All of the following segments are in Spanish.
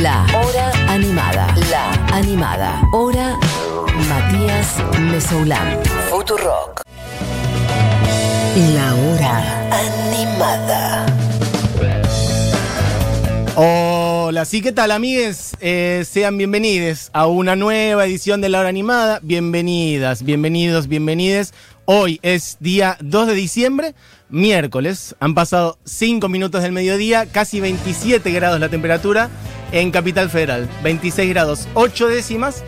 La Hora Animada. La Animada. Hora Matías Mesoulán. Futurock. La Hora Animada. Hola, sí, ¿qué tal, amigues? Eh, sean bienvenidos a una nueva edición de La Hora Animada. Bienvenidas, bienvenidos, bienvenides. Hoy es día 2 de diciembre, miércoles. Han pasado 5 minutos del mediodía, casi 27 grados la temperatura en Capital Federal. 26 grados, 8 décimas.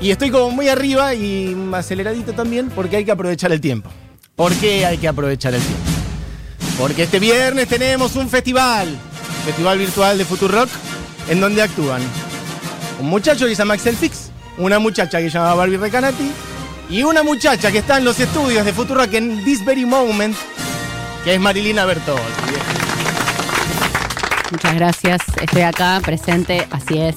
Y estoy como muy arriba y aceleradito también porque hay que aprovechar el tiempo. ¿Por qué hay que aprovechar el tiempo? Porque este viernes tenemos un festival, festival virtual de Futurock, en donde actúan un muchacho que se llama Axel Fix, una muchacha que se llama Barbie Recanati y una muchacha que está en los estudios de Futurock en this very moment, que es Marilina Bertol. Muchas gracias. Estoy acá presente, así es.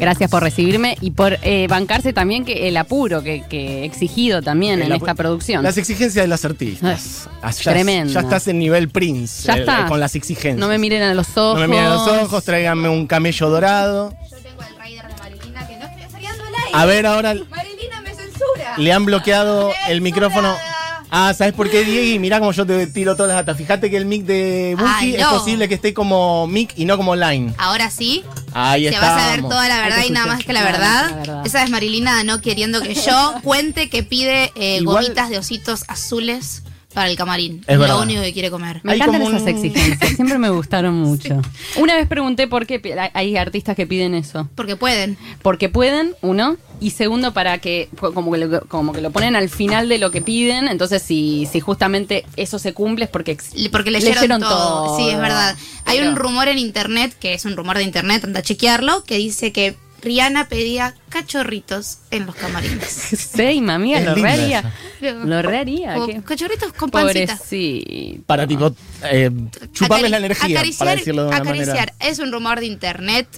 Gracias por recibirme y por eh, bancarse también que el apuro que, que he exigido también El en esta producción. Las exigencias de las artistas. Ah, ya, tremenda. Ya estás en nivel Prince Ya eh, está. con las exigencias. No me miren a los ojos. No me miren a los ojos, tráiganme un camello dorado. Yo tengo el rider de Marilina que no estoy saliendo al aire. A ver, ahora Marilina me censura. le han bloqueado el micrófono. Ah, ¿sabes por qué, Diego? Y mirá cómo yo te tiro todas las datas. Fíjate que el mic de Buki es posible que esté como mic y no como line. Ahora sí, Ahí se está. va a saber toda la verdad y nada más que la verdad. la verdad. Esa es Marilina no queriendo que yo cuente que pide eh, Igual- gomitas de ositos azules para el camarín. Es verdad. lo único que quiere comer. Me Hay encantan como esas un- exigencias. Siempre me gustaron mucho. Una vez pregunté por qué pi- hay artistas que piden eso. Porque pueden. Porque pueden, uno. Y segundo, para que como que, lo, como que lo ponen al final de lo que piden. Entonces, si, si justamente eso se cumple es porque, ex- Porque leyeron, todo. todo. Sí, es verdad. Hay Pero- un rumor en internet, que es un rumor de internet, anda a chequearlo, que dice que Rihanna pedía cachorritos en los camarines. Sí, mami, lo esa. Lo ¿qué? cachorritos con pancita. Pobrecito. Para tipo eh, chuparles Acari- la energía, acariciar, para decirlo de una acariciar. manera. Es un rumor de internet.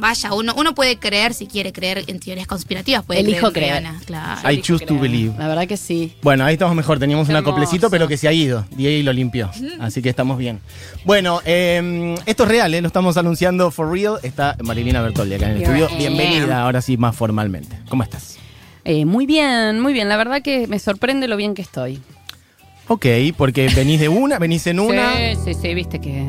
Vaya, uno, uno puede creer si quiere creer en teorías conspirativas. Puede Elijo creer. claro. I choose to believe. La verdad que sí. Bueno, ahí estamos mejor. Teníamos un acoplecito, pero que se ha ido. Diego lo limpió. Así que estamos bien. Bueno, eh, esto es real, ¿eh? Lo estamos anunciando for real. Está Marilina Bertoldi acá en el estudio. Bienvenida, ahora sí, más formalmente. ¿Cómo estás? Eh, muy bien, muy bien. La verdad que me sorprende lo bien que estoy. Ok, porque venís de una, venís en una. Sí, sí, sí, viste que.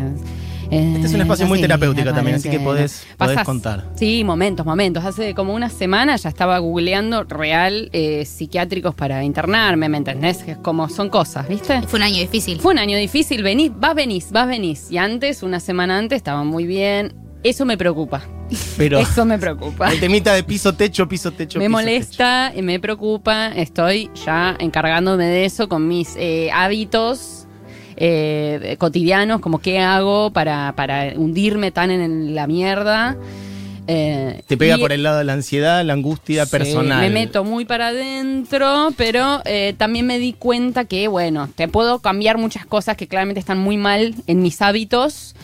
Eh, Este es un espacio muy terapéutico también, así que podés- podés Pasás- contar. Sí, momentos, momentos. Hace como una semana ya estaba googleando real eh, psiquiátricos para internarme, ¿me entendés? Que es como son cosas, ¿viste? Fue un año difícil. Fue un año difícil, venís, vas, venís, vas, venís. Y antes, una semana antes, estaba muy bien. Eso me preocupa. Pero Eso me preocupa. el temita de piso, techo, piso, techo. Me piso, molesta, me preocupa, estoy ya encargándome de eso con mis eh, hábitos eh, cotidianos, como qué hago para, para hundirme tan en la mierda. Eh. Te pega y- por el lado de la ansiedad, la angustia Sí, personal. Me meto muy para adentro, pero eh, también me di cuenta que, bueno, te puedo cambiar muchas cosas que claramente están muy mal en mis hábitos.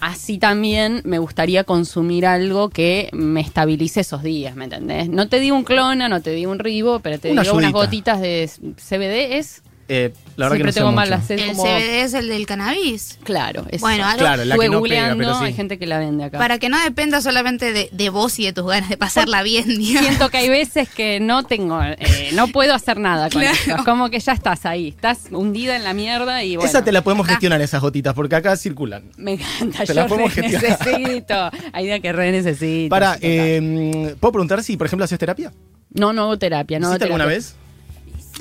Así también me gustaría consumir algo que me estabilice esos días, ¿me entendés? No te digo un clona, no te digo un ribo, pero te Una digo unas gotitas de CBD. ¿Es? Eh, la verdad Siempre que no sé tengo mucho. malas. Es ¿El como- CBD es el del cannabis? Claro, eso. Bueno, algo Claro, la que no pega, pero sí. hay gente que la vende acá. para que no dependa solamente de, de vos y de tus ganas de pasarla bien, digamos. Siento que hay veces que no tengo, eh, no puedo hacer nada con Claro. eso. Como que ya estás ahí, estás hundida en la mierda y bueno. Esa te la podemos Ah. gestionar, esas gotitas, porque acá circulan. Me encanta, Te la yo podemos re gestionar. necesito. Hay idea que re necesito. Para, total. eh, ¿puedo preguntar si, por ejemplo, haces terapia? no, no hago terapia, no hago ¿Hiciste alguna terapia. vez?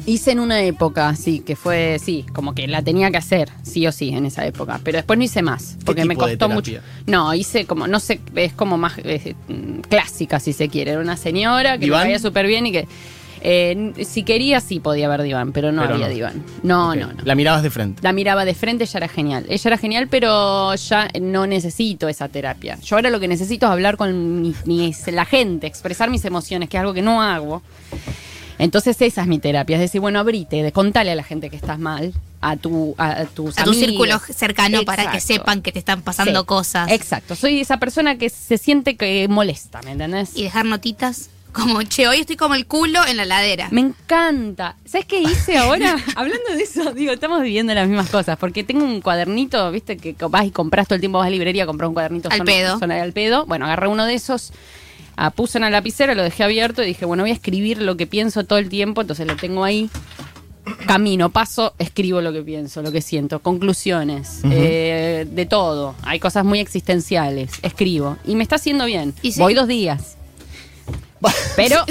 Hice en una época, sí, que fue, sí, como que la tenía que hacer, sí o sí, en esa época. Pero después no hice más, porque me costó mucho. No, hice como, no sé, es como más eh, clásica, si se quiere. Era una señora que me ¿Diván? caía súper bien y que, eh, si quería, sí podía haber diván, pero no Pero había no. diván. No, no, no. La mirabas de frente. la miraba de frente, ella era genial. Ella era genial, pero ya no necesito esa terapia. Yo ahora lo que necesito es hablar con mi- mis- la gente, expresar mis emociones, que es algo que no hago. Entonces esa es mi terapia, es decir, bueno, abrite, de- contale a la gente que estás mal, a tu a, tus A tu círculo cercano para que sepan que te están pasando Sí, cosas. Exacto, soy esa persona que se siente que molesta, ¿me entendés? Y dejar notitas. Como, che, hoy estoy como el culo en la ladera. Me encanta. ¿Sabes qué hice ahora? Hablando de eso, digo, estamos viviendo las mismas cosas. Porque tengo un cuadernito, viste, que vas y compras todo el tiempo, vas a la librería, compras un cuadernito. Al son- pedo. son al pedo. Bueno, agarré uno de esos, ah, puse en la lapicera, lo dejé abierto y dije, bueno, voy a escribir lo que pienso todo el tiempo. Entonces lo tengo ahí. Camino, paso, escribo lo que pienso, lo que siento, conclusiones, eh, de todo. Hay cosas muy existenciales, escribo. Y me está haciendo bien. ¿Y sí? Voy dos días. Pero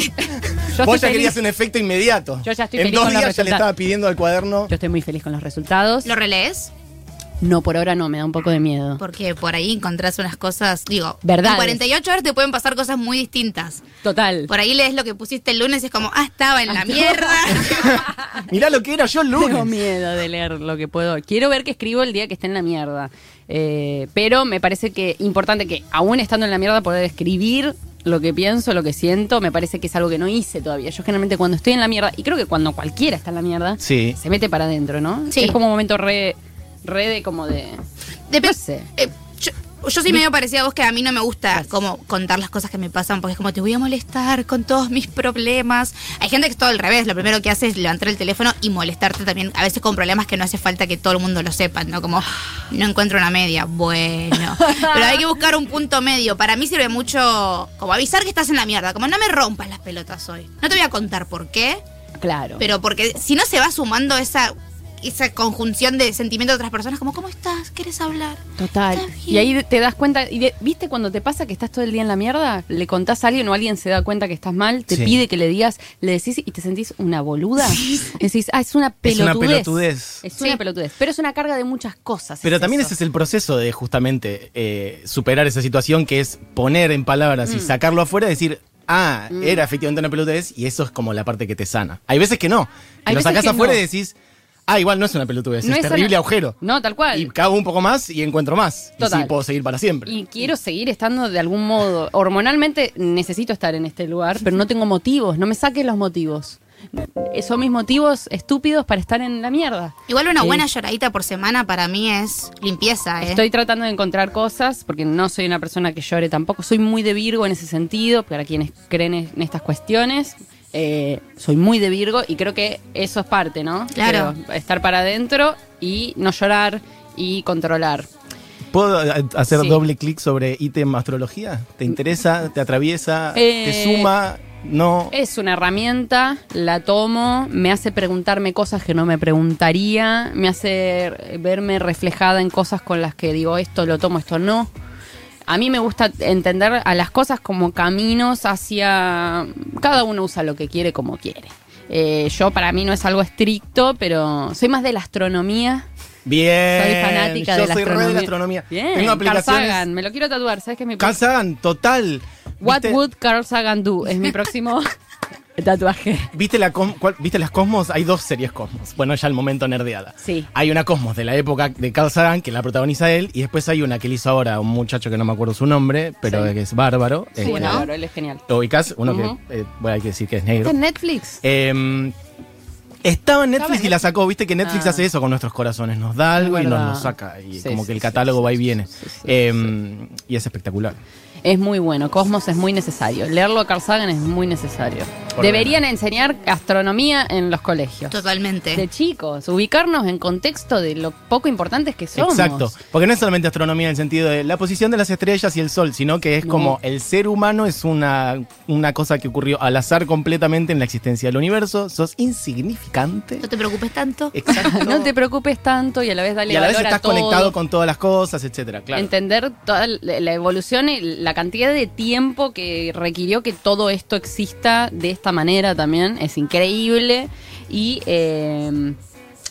yo Vos ya feliz. querías un efecto inmediato. Yo ya estoy En feliz dos con los días ya le estaba pidiendo al cuaderno. Yo estoy muy feliz con los resultados. ¿Lo relees? No, por ahora no, me da un poco de miedo. Porque por ahí encontrás unas cosas, digo, Verdades. en 48 horas te pueden pasar cosas muy distintas. Total. Por ahí lees lo que pusiste el lunes y es como, ah, estaba en la mierda. Mirá lo que era yo el Tengo lunes. miedo de leer lo que puedo. Quiero ver qué escribo el día que esté en la mierda. Eh, pero me parece que importante que, aún estando en la mierda, poder escribir lo que pienso, lo que siento, me parece que es algo que no hice todavía. Yo generalmente cuando estoy en la mierda, y creo que cuando cualquiera está en la mierda, Sí. se mete para adentro, ¿no? Sí. Es como un momento re, re de como de... Dep- No sé. eh, yo, yo soy medio parecida a vos que a mí no me gusta como contar las cosas que me pasan porque es como te voy a molestar con todos mis problemas. Hay gente que es todo al revés, lo primero que hace es levantar el teléfono y molestarte también, a veces con problemas que no hace falta que todo el mundo lo sepa, ¿no? Como no encuentro una media, bueno. Pero hay que buscar un punto medio. Para mí sirve mucho como avisar que estás en la mierda, como no me rompas las pelotas hoy. No te voy a contar por qué, Claro. pero porque si no se va sumando esa esa conjunción de sentimientos de otras personas como ¿cómo estás? ¿Quieres hablar? Total. Y ahí te das cuenta, y de- ¿viste cuando te pasa que estás todo el día en la mierda? Le contás a alguien o alguien se da cuenta que estás mal, te Sí. pide que le digas, le decís y te sentís una boluda. Decís, ah, es una Es pelotudez. una pelotudez. Es Sí. una pelotudez. Pero es una carga de muchas cosas. Pero es también eso. ese es el proceso de justamente eh, superar esa situación que es poner en palabras y sacarlo afuera y decir, ah, era efectivamente una pelotudez y eso es como la parte que te sana. Hay veces que no. Que lo sacás afuera no. y decís, ah, igual no es una pelotudez, No es, es terrible una- agujero. No, tal cual. Y cago un poco más y encuentro más. Y Total. sí, puedo seguir para siempre. Y quiero seguir estando de algún modo. Hormonalmente necesito estar en este lugar, pero no tengo motivos. No me saques los motivos. Son mis motivos estúpidos para estar en la mierda. Igual una Sí. buena lloradita por semana para mí es limpieza, ¿eh? Estoy tratando de encontrar cosas, porque no soy una persona que llore tampoco. Soy muy de Virgo en ese sentido, para quienes creen en estas cuestiones. Eh, soy muy de Virgo y creo que eso es parte, ¿no? Claro. Estar para adentro y no llorar y controlar. ¿Puedo eh, hacer Sí. doble clic sobre ítem astrología? ¿Te interesa? ¿Te atraviesa? Eh, ¿Te suma? No. Es una herramienta, la tomo, me hace preguntarme cosas que no me preguntaría, me hace verme reflejada en cosas con las que digo esto lo tomo, esto no. A mí me gusta entender a las cosas como caminos hacia... Cada uno usa lo que quiere como quiere. Eh, yo para mí no es algo estricto, pero soy más de la astronomía. Bien. Soy fanática Yo de la soy re astronomía. de la astronomía. Bien, Tengo Carl aplicaciones. Sagan, me lo quiero tatuar, ¿sabes qué es mi Carl Sagan, total. What ¿Viste- would Carl Sagan do? Es mi próximo tatuaje. ¿Viste, la com- cuál- ¿Viste las Cosmos? Hay dos series Cosmos. Bueno, ya el momento nerdeada. Sí. Hay una Cosmos de la época de Carl Sagan, que la protagoniza él, y después hay una que él hizo ahora, un muchacho que no me acuerdo su nombre, pero Sí. que es bárbaro. Sí, Este, no, pero él es genial. Lo ubicás, uno que, eh, bueno, hay que decir que es ¿Está negro. en Netflix? Eh, estaba en Netflix y la sacó, viste que Netflix Ah. hace eso con nuestros corazones, nos da algo y nos lo saca, y Sí, como sí, que el catálogo sí, va y viene. sí, sí, sí, Eh, Y es espectacular. Es muy bueno. Cosmos es muy necesario. Leerlo a Carl Sagan es muy necesario. Por Deberían enseñar astronomía en los colegios. Totalmente. De chicos, ubicarnos en contexto de lo poco importantes que somos. Exacto, porque no es solamente astronomía en el sentido de la posición de las estrellas y el sol, sino que es No. como el ser humano es una, una cosa que ocurrió al azar completamente en la existencia del universo, sos insignificante. No te preocupes tanto. Exacto. No te preocupes tanto y a la vez dale y a la vez valor estás conectado con todas las cosas, etcétera, claro. Entender toda la la evolución y la cantidad de tiempo que requirió que todo esto exista de esta manera también es increíble. Y eh,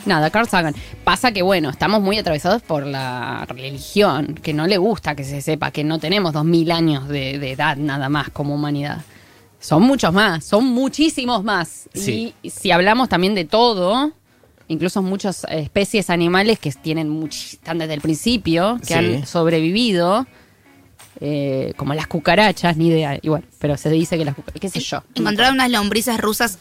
nada, Carl Sagan. Pasa que, bueno, estamos muy atravesados por la religión, que no le gusta que se sepa que no tenemos dos mil años de, de edad nada más como humanidad. Son muchos más, son muchísimos más. Sí. Y si hablamos también de todo, incluso muchas especies animales que tienen much- están desde el principio, que Sí. han sobrevivido, eh, como las cucarachas, ni idea, igual, pero se dice que las cucarachas, qué sé yo. Encontraron unas lombrices rusas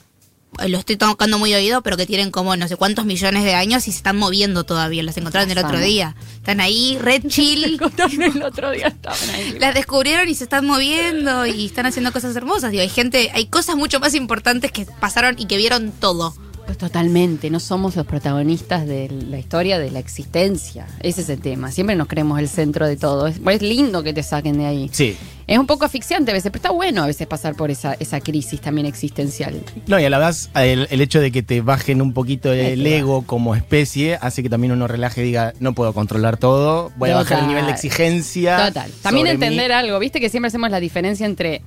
eh, lo estoy tocando muy oído, pero que tienen como no sé cuántos millones de años y se están moviendo todavía. Las encontraron el otro día. Están ahí, red chill. el otro día estaban ahí. Las descubrieron y se están moviendo y están haciendo cosas hermosas. Digo, hay gente, hay cosas mucho más importantes que pasaron y que vieron todo. Pues totalmente, no somos los protagonistas de la historia, de la existencia. Ese es el tema. Siempre nos creemos el centro de todo. Es, es lindo que te saquen de ahí. Sí. Es un poco asfixiante a veces, pero está bueno a veces pasar por esa, esa crisis también existencial. No, y a la vez el, el hecho de que te bajen un poquito el ego como especie hace que también uno relaje y diga, no puedo controlar todo, voy a bajar el nivel de exigencia. Total. También mí. entender algo, viste que siempre hacemos la diferencia entre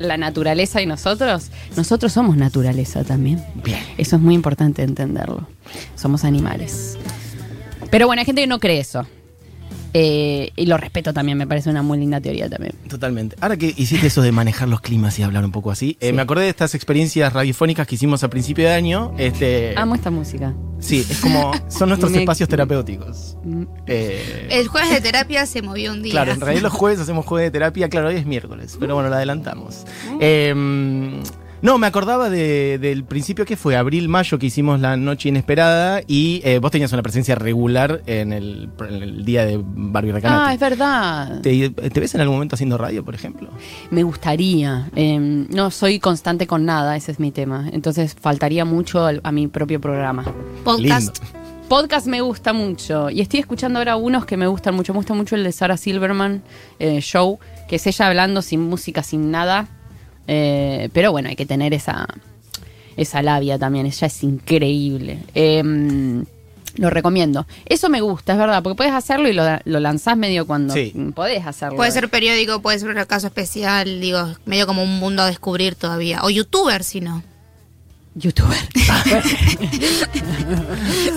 la naturaleza y nosotros. Nosotros somos naturaleza también. Bien. Eso es muy importante entenderlo. Somos animales. Pero bueno, hay gente que no cree eso. Eh, y lo respeto también, me parece una muy linda teoría también. Totalmente. Ahora que hiciste eso de manejar los climas y hablar un poco así, eh, Sí. me acordé de estas experiencias radiofónicas que hicimos a principio de año. Este, Amo esta música. sí, es como, son nuestros Me- espacios terapéuticos. Eh, El jueves de terapia se movió un día. Claro, en realidad los jueves hacemos jueves de terapia, claro, hoy es miércoles, pero bueno, lo adelantamos. No, me acordaba de- del principio que fue abril, mayo, que hicimos la noche inesperada y eh, vos tenías una presencia regular en el, en el día de Barbie Ah, Recanati. es verdad. ¿Te, te ves en algún momento haciendo radio, por ejemplo? Me gustaría. eh, no soy constante con nada, ese es mi tema. Entonces faltaría mucho al- a mi propio programa. Podcast. Lindo. Podcast me gusta mucho. Y estoy escuchando ahora unos que me gustan mucho. Me gusta mucho el de Sarah Silverman eh, Show, que es ella hablando sin música, sin nada. Eh, pero bueno, hay que tener esa, esa labia también. Ella es increíble. Eh, lo recomiendo. Eso me gusta, es verdad, porque puedes hacerlo y lo, lo lanzás medio cuando Sí. podés hacerlo. Puede ser periódico, puede ser un caso especial, digo, medio como un mundo a descubrir todavía. O youtuber, si no. youtuber.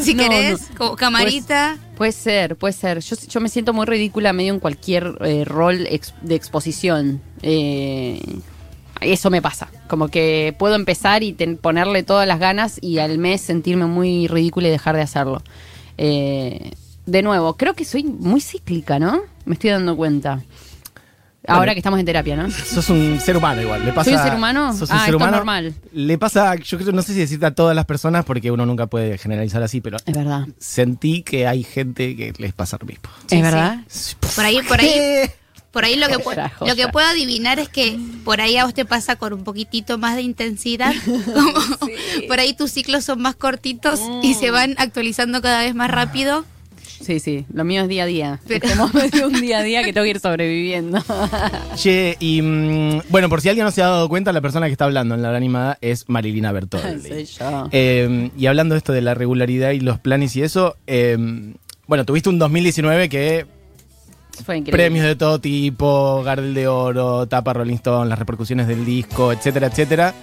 Si No, querés, no. como camarita. Puede ser, puede ser. Yo, yo me siento muy ridícula medio en cualquier eh, rol ex- de exposición. Eh, eso me pasa. Como que puedo empezar y ten- ponerle todas las ganas y al mes sentirme muy ridícula y dejar de hacerlo. Eh, de nuevo, creo que soy muy cíclica, ¿no? Me estoy dando cuenta. Ahora Bueno. que estamos en terapia, ¿no? Sos un ser humano igual. Le pasa, ¿Soy un ser humano? Sos un Ah, ser esto es humano. normal. Le pasa, yo creo, no sé si decirte a todas las personas porque uno nunca puede generalizar así, pero Es verdad. sentí que hay gente que les pasa lo mismo. ¿Es sí. verdad? Por ahí, por ahí. Por ahí lo que, pu- Joya, joya. lo que puedo adivinar es que por ahí a vos te pasa con un poquitito más de intensidad. Como Por ahí tus ciclos son más cortitos y se van actualizando cada vez más rápido. Sí, sí. Lo mío es día a día. Pero- Es como medio un día a día que tengo que ir sobreviviendo. Che, y mm, bueno, por si alguien no se ha dado cuenta, la persona que está hablando en la hora animada es Marilina Bertoldi. Soy yo. Eh, y hablando de esto de la regularidad y los planes y eso, eh, bueno, tuviste un 2019 que Fue increíble. premios de todo tipo, Gardel de Oro, tapa Rolling Stone, las repercusiones del disco, etcétera, etcétera.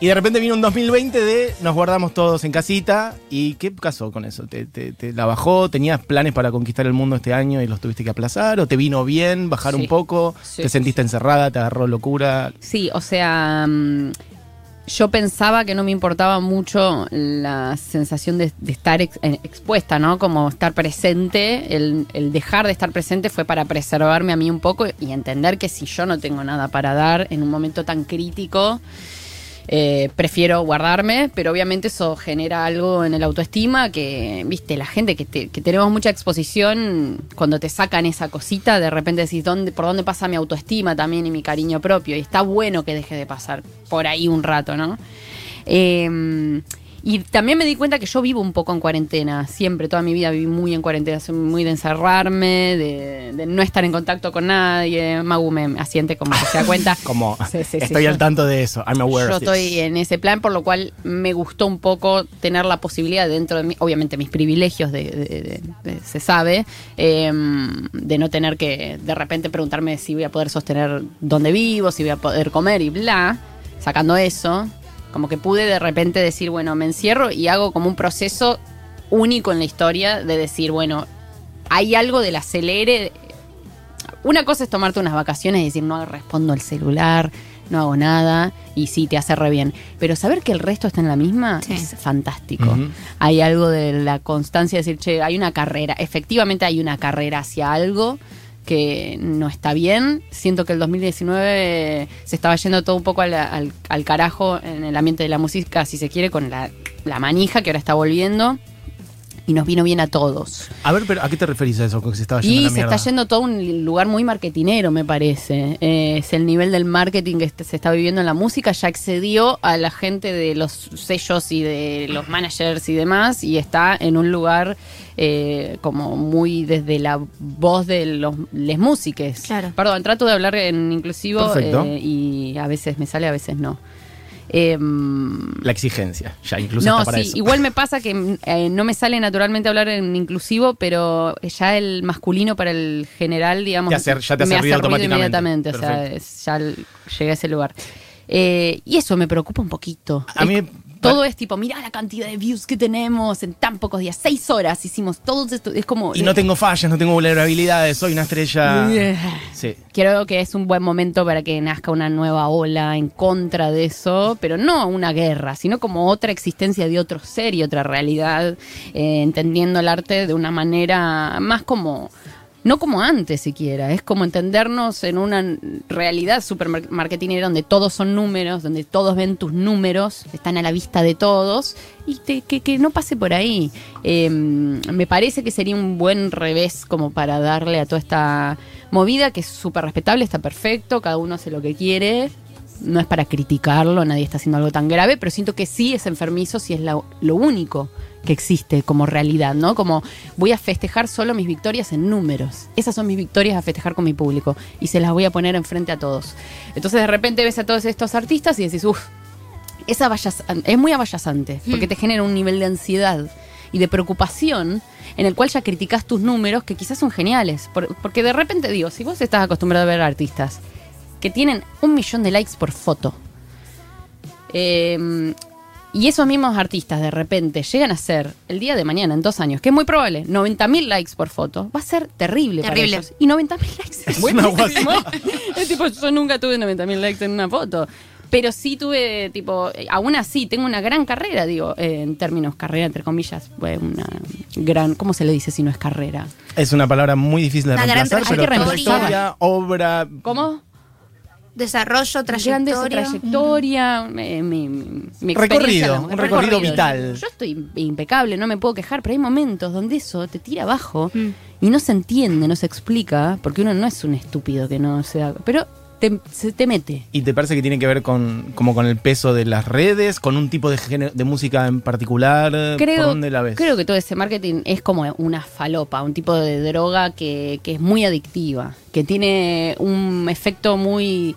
Y de repente vino un 2020 de nos guardamos todos en casita. ¿Y qué pasó con eso? ¿Te, te- te la bajó? ¿Tenías planes para conquistar el mundo este año y los tuviste que aplazar? ¿O te vino bien bajar Sí. un poco? Sí, ¿Te sentiste encerrada? ¿Te agarró locura? Sí, o sea, mm, yo pensaba que no me importaba mucho la sensación de, estar eh, expuesta, ¿no? Como estar presente. El dejar de estar presente fue para preservarme a mí un poco y entender que si yo no tengo nada para dar en un momento tan crítico, eh, prefiero guardarme, pero obviamente eso genera algo en el autoestima que, viste, la gente que, te- que tenemos mucha exposición, cuando te sacan esa cosita, de repente decís, ¿dónde, ¿por dónde pasa mi autoestima también y mi cariño propio? Y está bueno que deje de pasar por ahí un rato, ¿no? Eh, y también me di cuenta que yo vivo un poco en cuarentena, siempre, toda mi vida viví muy en cuarentena, soy muy de encerrarme, de, de no estar en contacto con nadie. Magu me asiente como que se da cuenta. Como, Sí, sí, sí, estoy yo- al tanto de eso. I'm aware yo of this. estoy en ese plan, por lo cual me gustó un poco tener la posibilidad dentro de mí, obviamente mis privilegios de, de- de- de- se sabe, eh, de no tener que de repente preguntarme si voy a poder sostener dónde vivo, si voy a poder comer y bla, sacando eso, como que pude de repente decir, bueno, me encierro y hago como un proceso único en la historia de decir, bueno, hay algo del acelere. Una cosa es tomarte unas vacaciones y decir, no respondo al celular, no hago nada, y sí, te hace re bien. Pero saber que el resto está en la misma Sí. es fantástico. Hay algo de la constancia de decir, che, hay una carrera, efectivamente hay una carrera hacia algo que no está bien. Siento que el 2019 se estaba yendo todo un poco al, al- al carajo en el ambiente de la música, si se quiere, con la, la manija que ahora está volviendo. Y nos vino bien a todos. A ver, pero ¿a qué te referís a eso? Que se estaba yendo Y la se mierda? está yendo todo un lugar muy marketinero, me parece. Eh, es el nivel del marketing que se está viviendo en la música. Ya excedió a la gente de los sellos y de los managers y demás. Y está en un lugar eh, como muy desde la voz de los les músiques. Claro. Perdón, trato de hablar en inclusivo eh, y a veces me sale, a veces no. Em, La exigencia, ya incluso no, para sí, eso. igual me pasa que eh, no me sale naturalmente hablar en inclusivo, pero ya el masculino para el general, digamos, Te ya te hace me ruido hace ruido automáticamente. inmediatamente, o sea, es- ya llegué a ese lugar. Eh, y eso me preocupa un poquito. A mí- todo es tipo, mirá la cantidad de views que tenemos en tan pocos días, seis horas hicimos todo esto, es como... Y no tengo fallas, no tengo vulnerabilidades, soy una estrella. Sí. Creo que es un buen momento para que nazca una nueva ola en contra de eso, pero no una guerra, sino como otra existencia de otro ser y otra realidad, eh, entendiendo el arte de una manera más como, no como antes siquiera, es como entendernos en una realidad super marketingera donde todos son números, donde todos ven tus números, están a la vista de todos, y te- que, que no pase por ahí. Eh, me parece que sería un buen revés como para darle a toda esta movida que es súper respetable, está perfecto, cada uno hace lo que quiere. No es para criticarlo, nadie está haciendo algo tan grave, pero siento que sí es enfermizo si es lo único que existe como realidad, ¿no? Como voy a festejar solo mis victorias en números. Esas son mis victorias a festejar con mi público y se las voy a poner enfrente a todos. Entonces de repente ves a todos estos artistas y decís, uff, es, es muy abayazante, porque te genera un nivel de ansiedad y de preocupación en el cual ya criticas tus números que quizás son geniales. Por- porque de repente digo, si vos estás acostumbrado a ver artistas que tienen un millón de likes por foto, eh, y esos mismos artistas de repente llegan a ser el día de mañana, en dos años, que es muy probable, 90.000 likes por foto, va a ser terrible, Terrible. para ellos. Y 90.000 likes es, buenísimo. es tipo, yo nunca tuve 90.000 likes en una foto. Pero sí tuve, tipo, aún así, tengo una gran carrera, digo, eh, en términos carrera, entre comillas, fue una gran, ¿cómo se le dice si no es carrera? Es una palabra muy difícil de Una gran reemplazar, pero trayectoria. trayectoria, obra. ¿Cómo? Desarrollo, Grande esa trayectoria. trayectoria, eh, mi, mi- mi Recorrido, un recorrido vital. Yo estoy impecable, no me puedo quejar, pero hay momentos donde eso te tira abajo Mm. y no se entiende, no se explica, porque uno no es un estúpido que no se da, pero te, se te mete. ¿Y te parece que tiene que ver con como con el peso de las redes, con un tipo de, género- de música en particular? ¿Por Creo, dónde la ves? creo que todo ese marketing es como una falopa, un tipo de droga que, que es muy adictiva, que tiene un efecto muy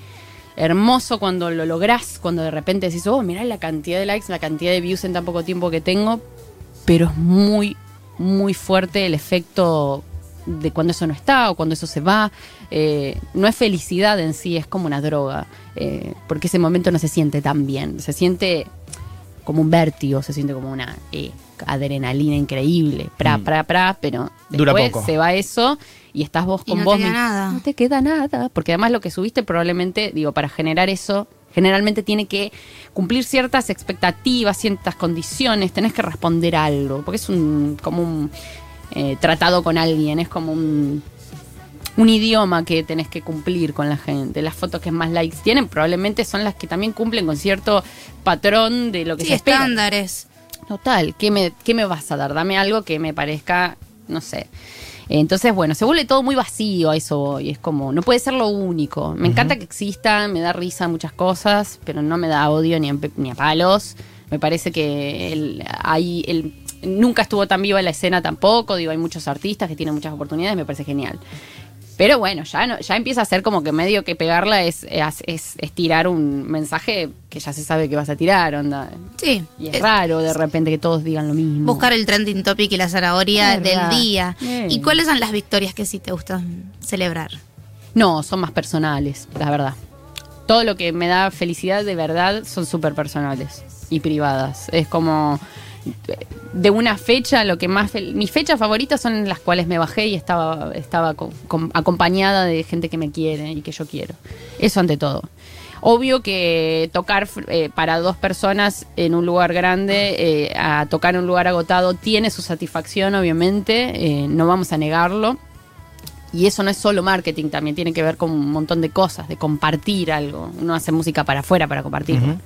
hermoso cuando lo lográs, cuando de repente decís, oh, mirá la cantidad de likes, la cantidad de views en tan poco tiempo que tengo, pero es muy, muy fuerte el efecto de cuando eso no está o cuando eso se va. Eh, no es felicidad en sí, es como una droga, eh, porque ese momento no se siente tan bien, se siente como un vértigo, se siente como una eh, adrenalina increíble, pra, Mm. pra, pra, pero Dura después poco. se va eso y estás vos Y con no te vos queda mi- nada. No te queda nada, porque además lo que subiste probablemente, digo, para generar eso, generalmente tiene que cumplir ciertas expectativas, ciertas condiciones, tenés que responder algo, porque es un como un eh, tratado con alguien, es como un un idioma que tenés que cumplir con la gente. Las fotos que más likes tienen probablemente son las que también cumplen con cierto patrón de lo que Sí, se espera. estándares. Total, ¿qué me, ¿qué me vas a dar? Dame algo que me parezca, no sé. Entonces, bueno, se vuelve todo muy vacío a eso voy. Es como, no puede ser lo único. Me encanta que exista, me da risa muchas cosas, pero no me da odio ni a, ni a palos. Me parece que el, hay, el, nunca estuvo tan viva la escena tampoco. Digo, hay muchos artistas que tienen muchas oportunidades, me parece genial. Pero bueno, ya no, ya empieza a ser como que medio que pegarla es, es, es- es tirar un mensaje que ya se sabe que vas a tirar, onda. Sí. Y es raro de repente que todos digan lo mismo. Buscar el trending topic y la zanahoria del día. Bien. ¿Y cuáles son las victorias que sí te gustan celebrar? No, son más personales, la verdad. Todo lo que me da felicidad de verdad son súper personales y privadas. Es como de una fecha, lo que más... Mis fechas favoritas son las cuales me bajé y estaba, estaba co- com- acompañada de gente que me quiere y que yo quiero. Eso ante todo. Obvio que tocar eh, para dos personas en un lugar grande, eh, a tocar en un lugar agotado, tiene su satisfacción, obviamente, eh, no vamos a negarlo. Y eso no es solo marketing, también tiene que ver con un montón de cosas, de compartir algo. Uno hace música para afuera para compartirlo.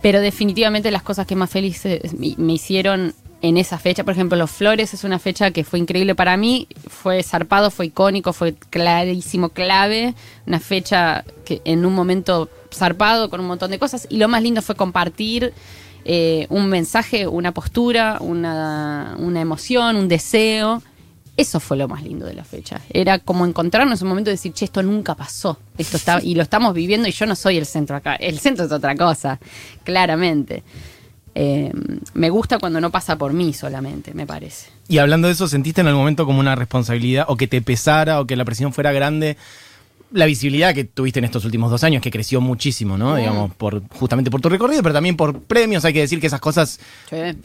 Pero definitivamente las cosas que más felices me hicieron en esa fecha, por ejemplo, Los Flores es una fecha que fue increíble para mí, fue zarpado, fue icónico, fue clarísimo, clave, una fecha que en un momento zarpado con un montón de cosas y lo más lindo fue compartir eh, un mensaje, una postura, una emoción, un deseo. Eso fue lo más lindo de la fecha. Era como encontrarnos en un momento de decir, che, esto nunca pasó. Esto está, y lo estamos viviendo y yo no soy el centro acá. El centro es otra cosa, claramente. Eh, me gusta cuando no pasa por mí solamente, me parece. Y hablando de eso, ¿sentiste en algún momento como una responsabilidad o que te pesara o que la presión fuera grande? La visibilidad que tuviste en estos últimos dos años, que creció muchísimo, ¿no? Digamos, por, justamente por tu recorrido, pero también por premios. Hay que decir que esas cosas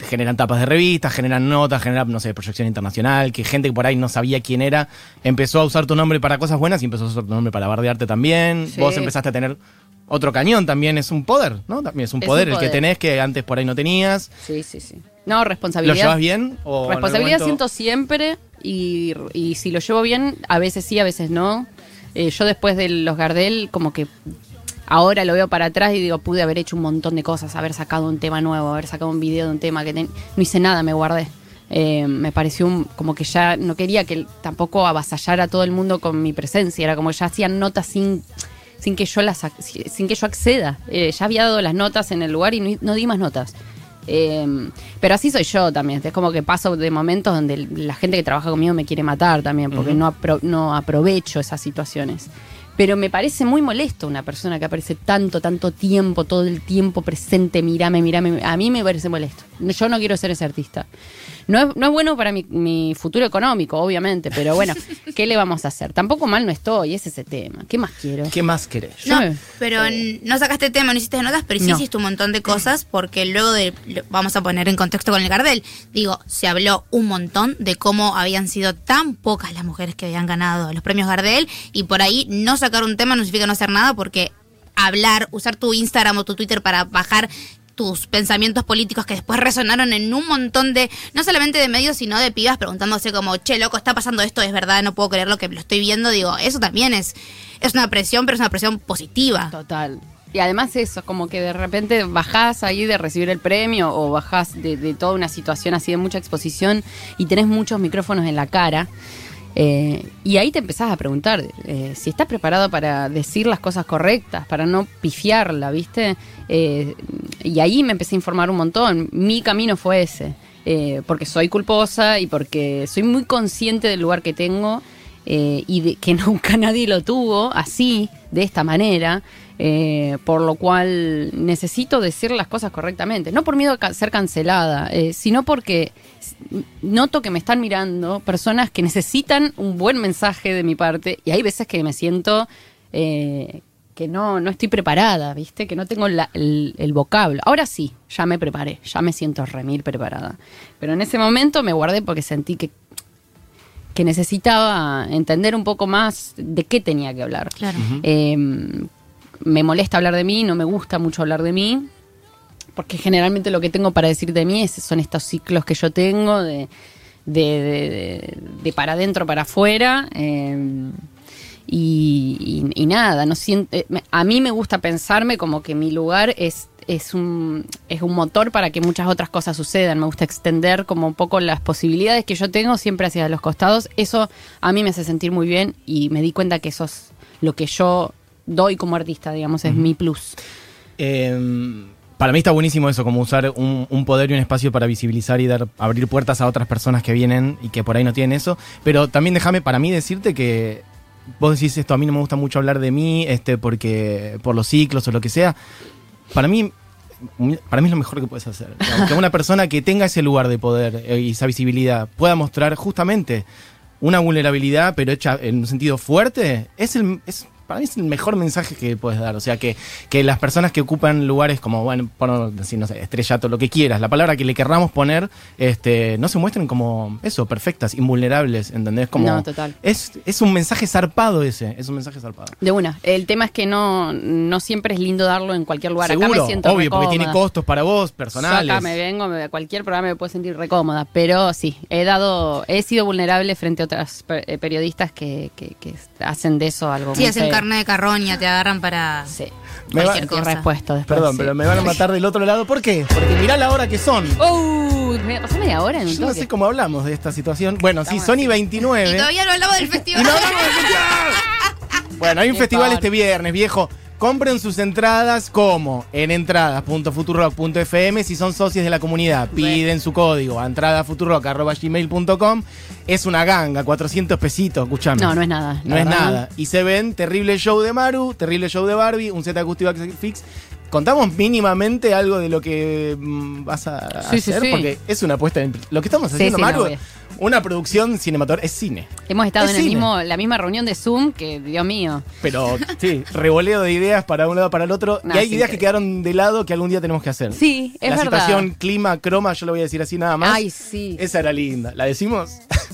generan tapas de revistas, generan notas, generan, no sé, proyección internacional, que gente que por ahí no sabía quién era, empezó a usar tu nombre para cosas buenas y empezó a usar tu nombre para bardearte también. Sí. Vos empezaste a tener otro cañón, también es un poder, ¿no? También es un Es poder un el que tenés que antes por ahí no tenías. Sí, sí, sí. No, ¿Lo responsabilidad. llevas bien? O Responsabilidad momento- siento siempre y, y si lo llevo bien, a veces sí, a veces no. Eh, yo después de los Gardel, como que ahora lo veo para atrás y digo, pude haber hecho un montón de cosas, haber sacado un tema nuevo, haber sacado un video de un tema que no hice nada, me guardé. Eh, me pareció un- como que ya no quería que tampoco avasallara a todo el mundo con mi presencia, era como que ya hacían notas sin sin que yo las sin que yo acceda. Eh, ya había dado las notas en el lugar y no di más notas. Eh, pero así soy yo también. Es como que paso de momentos donde la gente que trabaja conmigo me quiere matar también, porque no, apro- no aprovecho esas situaciones. Pero me parece muy molesto una persona que aparece tanto, tanto tiempo, todo el tiempo presente, mirame, mirame. A mí me parece molesto. Yo no quiero ser ese artista. No es, no es bueno para mi, mi futuro económico, obviamente, pero bueno, ¿qué le vamos a hacer? Tampoco mal no estoy, es ese tema. ¿Qué más quiero? ¿Qué más querés? No, pero n- no sacaste tema, no hiciste notas, pero sí No. hiciste un montón de cosas porque luego de, lo- vamos a poner en contexto con el Gardel, digo, se habló un montón de cómo habían sido tan pocas las mujeres que habían ganado los premios Gardel y por ahí no sacar un tema no significa no hacer nada porque hablar, usar tu Instagram o tu Twitter para bajar tus pensamientos políticos que después resonaron en un montón de, no solamente de medios, sino de pibas preguntándose como, che, loco, está pasando esto, es verdad, no puedo creer lo que lo estoy viendo. Digo, eso también es, es una presión, pero es una presión positiva. Total. Y además eso, como que de repente bajás ahí de recibir el premio o bajás de, de toda una situación así de mucha exposición y tenés muchos micrófonos en la cara. Eh, y ahí te empezás a preguntar eh, si estás preparado para decir las cosas correctas, para no pifiarla, ¿viste? Eh, y ahí me empecé a informar un montón. Mi camino fue ese, eh, porque soy culposa y porque soy muy consciente del lugar que tengo eh, y de que nunca nadie lo tuvo así, de esta manera, eh, por lo cual necesito decir las cosas correctamente, no por miedo a ca- ser cancelada, eh, sino porque noto que me están mirando personas que necesitan un buen mensaje de mi parte y hay veces que me siento... eh, que no, no estoy preparada, ¿viste? Que no tengo la- el, el vocablo. Ahora sí, ya me preparé, ya me siento remil preparada. Pero en ese momento me guardé porque sentí que que necesitaba entender un poco más de qué tenía que hablar. Claro. Eh, me molesta hablar de mí, no me gusta mucho hablar de mí, porque generalmente lo que tengo para decir de mí es- son estos ciclos que yo tengo de, de, de- para adentro, para afuera. eh, y, nada, no siento, eh, a mí me gusta pensarme como que mi lugar es, es, un, es un motor para que muchas otras cosas sucedan. Me gusta extender como un poco las posibilidades que yo tengo siempre hacia los costados. Eso a mí me hace sentir muy bien y me di cuenta que eso es lo que yo doy como artista, digamos, es mi plus. Eh, para mí está buenísimo eso, como usar un, un poder y un espacio para visibilizar y dar, abrir puertas a otras personas que vienen y que por ahí no tienen eso. Pero también déjame para mí decirte que vos decís esto, a mí no me gusta mucho hablar de mí, este, porque por los ciclos o lo que sea. Para mí, para mí es lo mejor que puedes hacer. Que una persona que tenga ese lugar de poder eh, y esa visibilidad pueda mostrar justamente una vulnerabilidad, pero hecha en un sentido fuerte, es, el, es para mí es el mejor mensaje que puedes dar. O sea, que, que las personas que ocupan lugares como, bueno, por decir, no sé, estrellato, lo que quieras, la palabra que le querramos poner, este, no se muestren como eso, perfectas, invulnerables, ¿entendés? Como, No, total. Es, es un mensaje zarpado ese, es un mensaje zarpado. De una. El tema es que no, no siempre es lindo darlo en cualquier lugar. Acá me siento obvio, porque tiene costos para vos, Yo personales. acá me vengo, me- a cualquier programa me puedo sentir recómoda, pero sí, he dado, he sido vulnerable frente a otras per- eh, periodistas que, que- que hacen de eso algo Sí, muy. Carne de carroña, te agarran para Sí. Me va- repuesto después. Perdón, sí. pero me van a matar del otro lado. ¿Por qué? Porque mirá la hora que son. ¡Uh! ¿Me pasó media hora en un Yo no sé cómo hablamos de esta situación. Bueno, sí, Estamos Sony Y 29. todavía no hablamos del Y festival. no hablamos del festival. Bueno, hay un Qué festival par. este viernes, viejo. Compren sus entradas como en entradas.futurock.fm si son socios de la comunidad. Piden su código a entradafuturock.gmail.com. Es una ganga, 400 pesitos, escuchame. No, no es nada. No es verdad. nada. Y se ven terrible show de Maru, terrible show de Barbie, un set acústico fix. Contamos mínimamente algo de lo que mm, vas a Sí, hacer, sí. porque es una apuesta en. Lo que estamos haciendo, Maru, no. Una producción cinematográfica, es cine. Hemos estado Es en el cine. mismo, la misma reunión de Zoom que, Dios mío. Pero sí, revoleo de ideas para un lado para el otro. No, y hay ideas que quedaron de lado que algún día tenemos que hacer. Sí, es la verdad. situación clima, croma, yo lo voy a decir así nada más. Ay, sí. Esa era linda. ¿La decimos?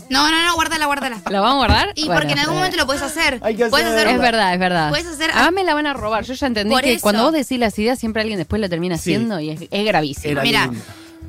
No, no, no, guárdala, guárdala. ¿La vamos a guardar? Y Bueno, porque en algún momento lo puedes hacer. Hay que Puedes hacer- hacer Es verdad, es verdad. Puedes hacer- Ah, me la van a robar. Yo ya entendí Por que eso. cuando vos decís las ideas, siempre alguien después lo termina Sí. haciendo y es, es gravísimo. Era Mira, linda.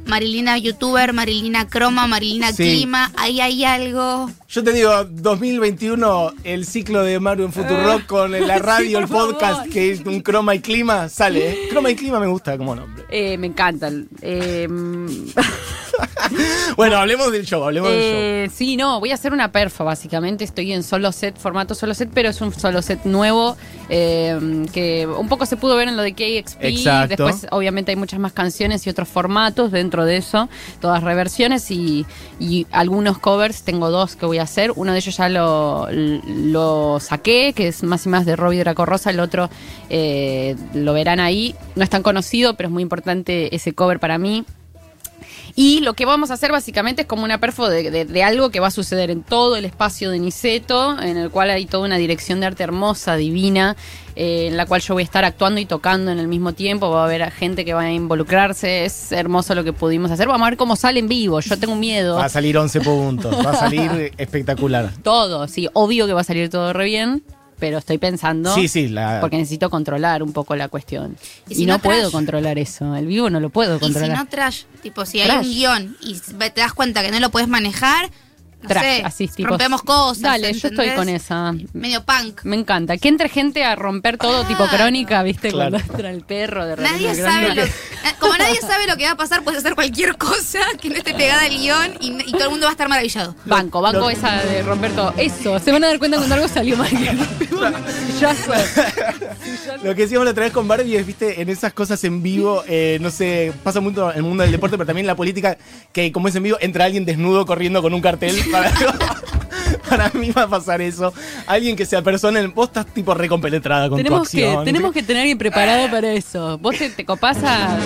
Marilina youtuber, Marilina croma, Marilina Sí. clima, ahí hay algo. Yo te digo, 2021, el ciclo de Mario en Futurock con la radio, el Ah, podcast, favor. que es un croma y clima, sale. ¿eh? Croma y clima me gusta como nombre. Eh, me encantan. Eh, Bueno, hablemos del show, hablemos del eh, sí, no, voy a hacer una perfa, básicamente. Estoy en solo set, formato solo set, pero es un solo set nuevo eh, que un poco se pudo ver en lo de KXP. Exacto. Después, obviamente, hay muchas más canciones y otros formatos dentro de eso, todas reversiones y, y algunos covers. Tengo dos que voy a hacer. Uno de ellos ya lo, lo saqué, que es más y más de Robbie Draco Rosa. El otro eh, lo verán ahí. No es tan conocido, pero es muy importante ese cover para mí. Y lo que vamos a hacer básicamente es como una perfo de, de- de algo que va a suceder en todo el espacio de Niceto, en el cual hay toda una dirección de arte hermosa, divina, eh, en la cual yo voy a estar actuando y tocando en el mismo tiempo, va a haber gente que va a involucrarse, es hermoso lo que pudimos hacer, vamos a ver cómo sale en vivo, yo tengo miedo. Va a salir 11 puntos, va a salir espectacular. Todo, sí, obvio que va a salir todo re bien, pero estoy pensando... Sí, sí, la, Porque necesito controlar un poco la cuestión. Y Y, si no, no, puedo controlar eso. El vivo no lo puedo Y si controlar. no trash, tipo, si hay Trash. un guion y te das cuenta que no lo puedes manejar, no Trash, sé, así, tipo, rompemos cosas. Dale, yo estoy con esa. Medio punk. Me encanta. Que entre gente a romper todo tipo Claro. crónica, ¿viste? Claro. Cuando entra el perro de repente. Nadie sabe lo, eh, como nadie sabe lo que va a pasar, puedes hacer cualquier cosa que no esté pegada al guion y, y todo el mundo va a estar maravillado. Banco, banco esa de romper todo. Eso, se van a dar cuenta cuando algo salió mal. ya fue. Lo que decíamos la otra vez con Barbie es, viste, en esas cosas en vivo, eh, no sé, pasa mucho en el mundo del deporte, pero también en la política, que como es en vivo, entra alguien desnudo corriendo con un cartel. Para, para mí va a pasar eso. Alguien que sea persona, en- vos estás tipo recompenetrada con Tenemos tu que, acción. tenemos que tener alguien preparado para eso. Vos te, te copás a.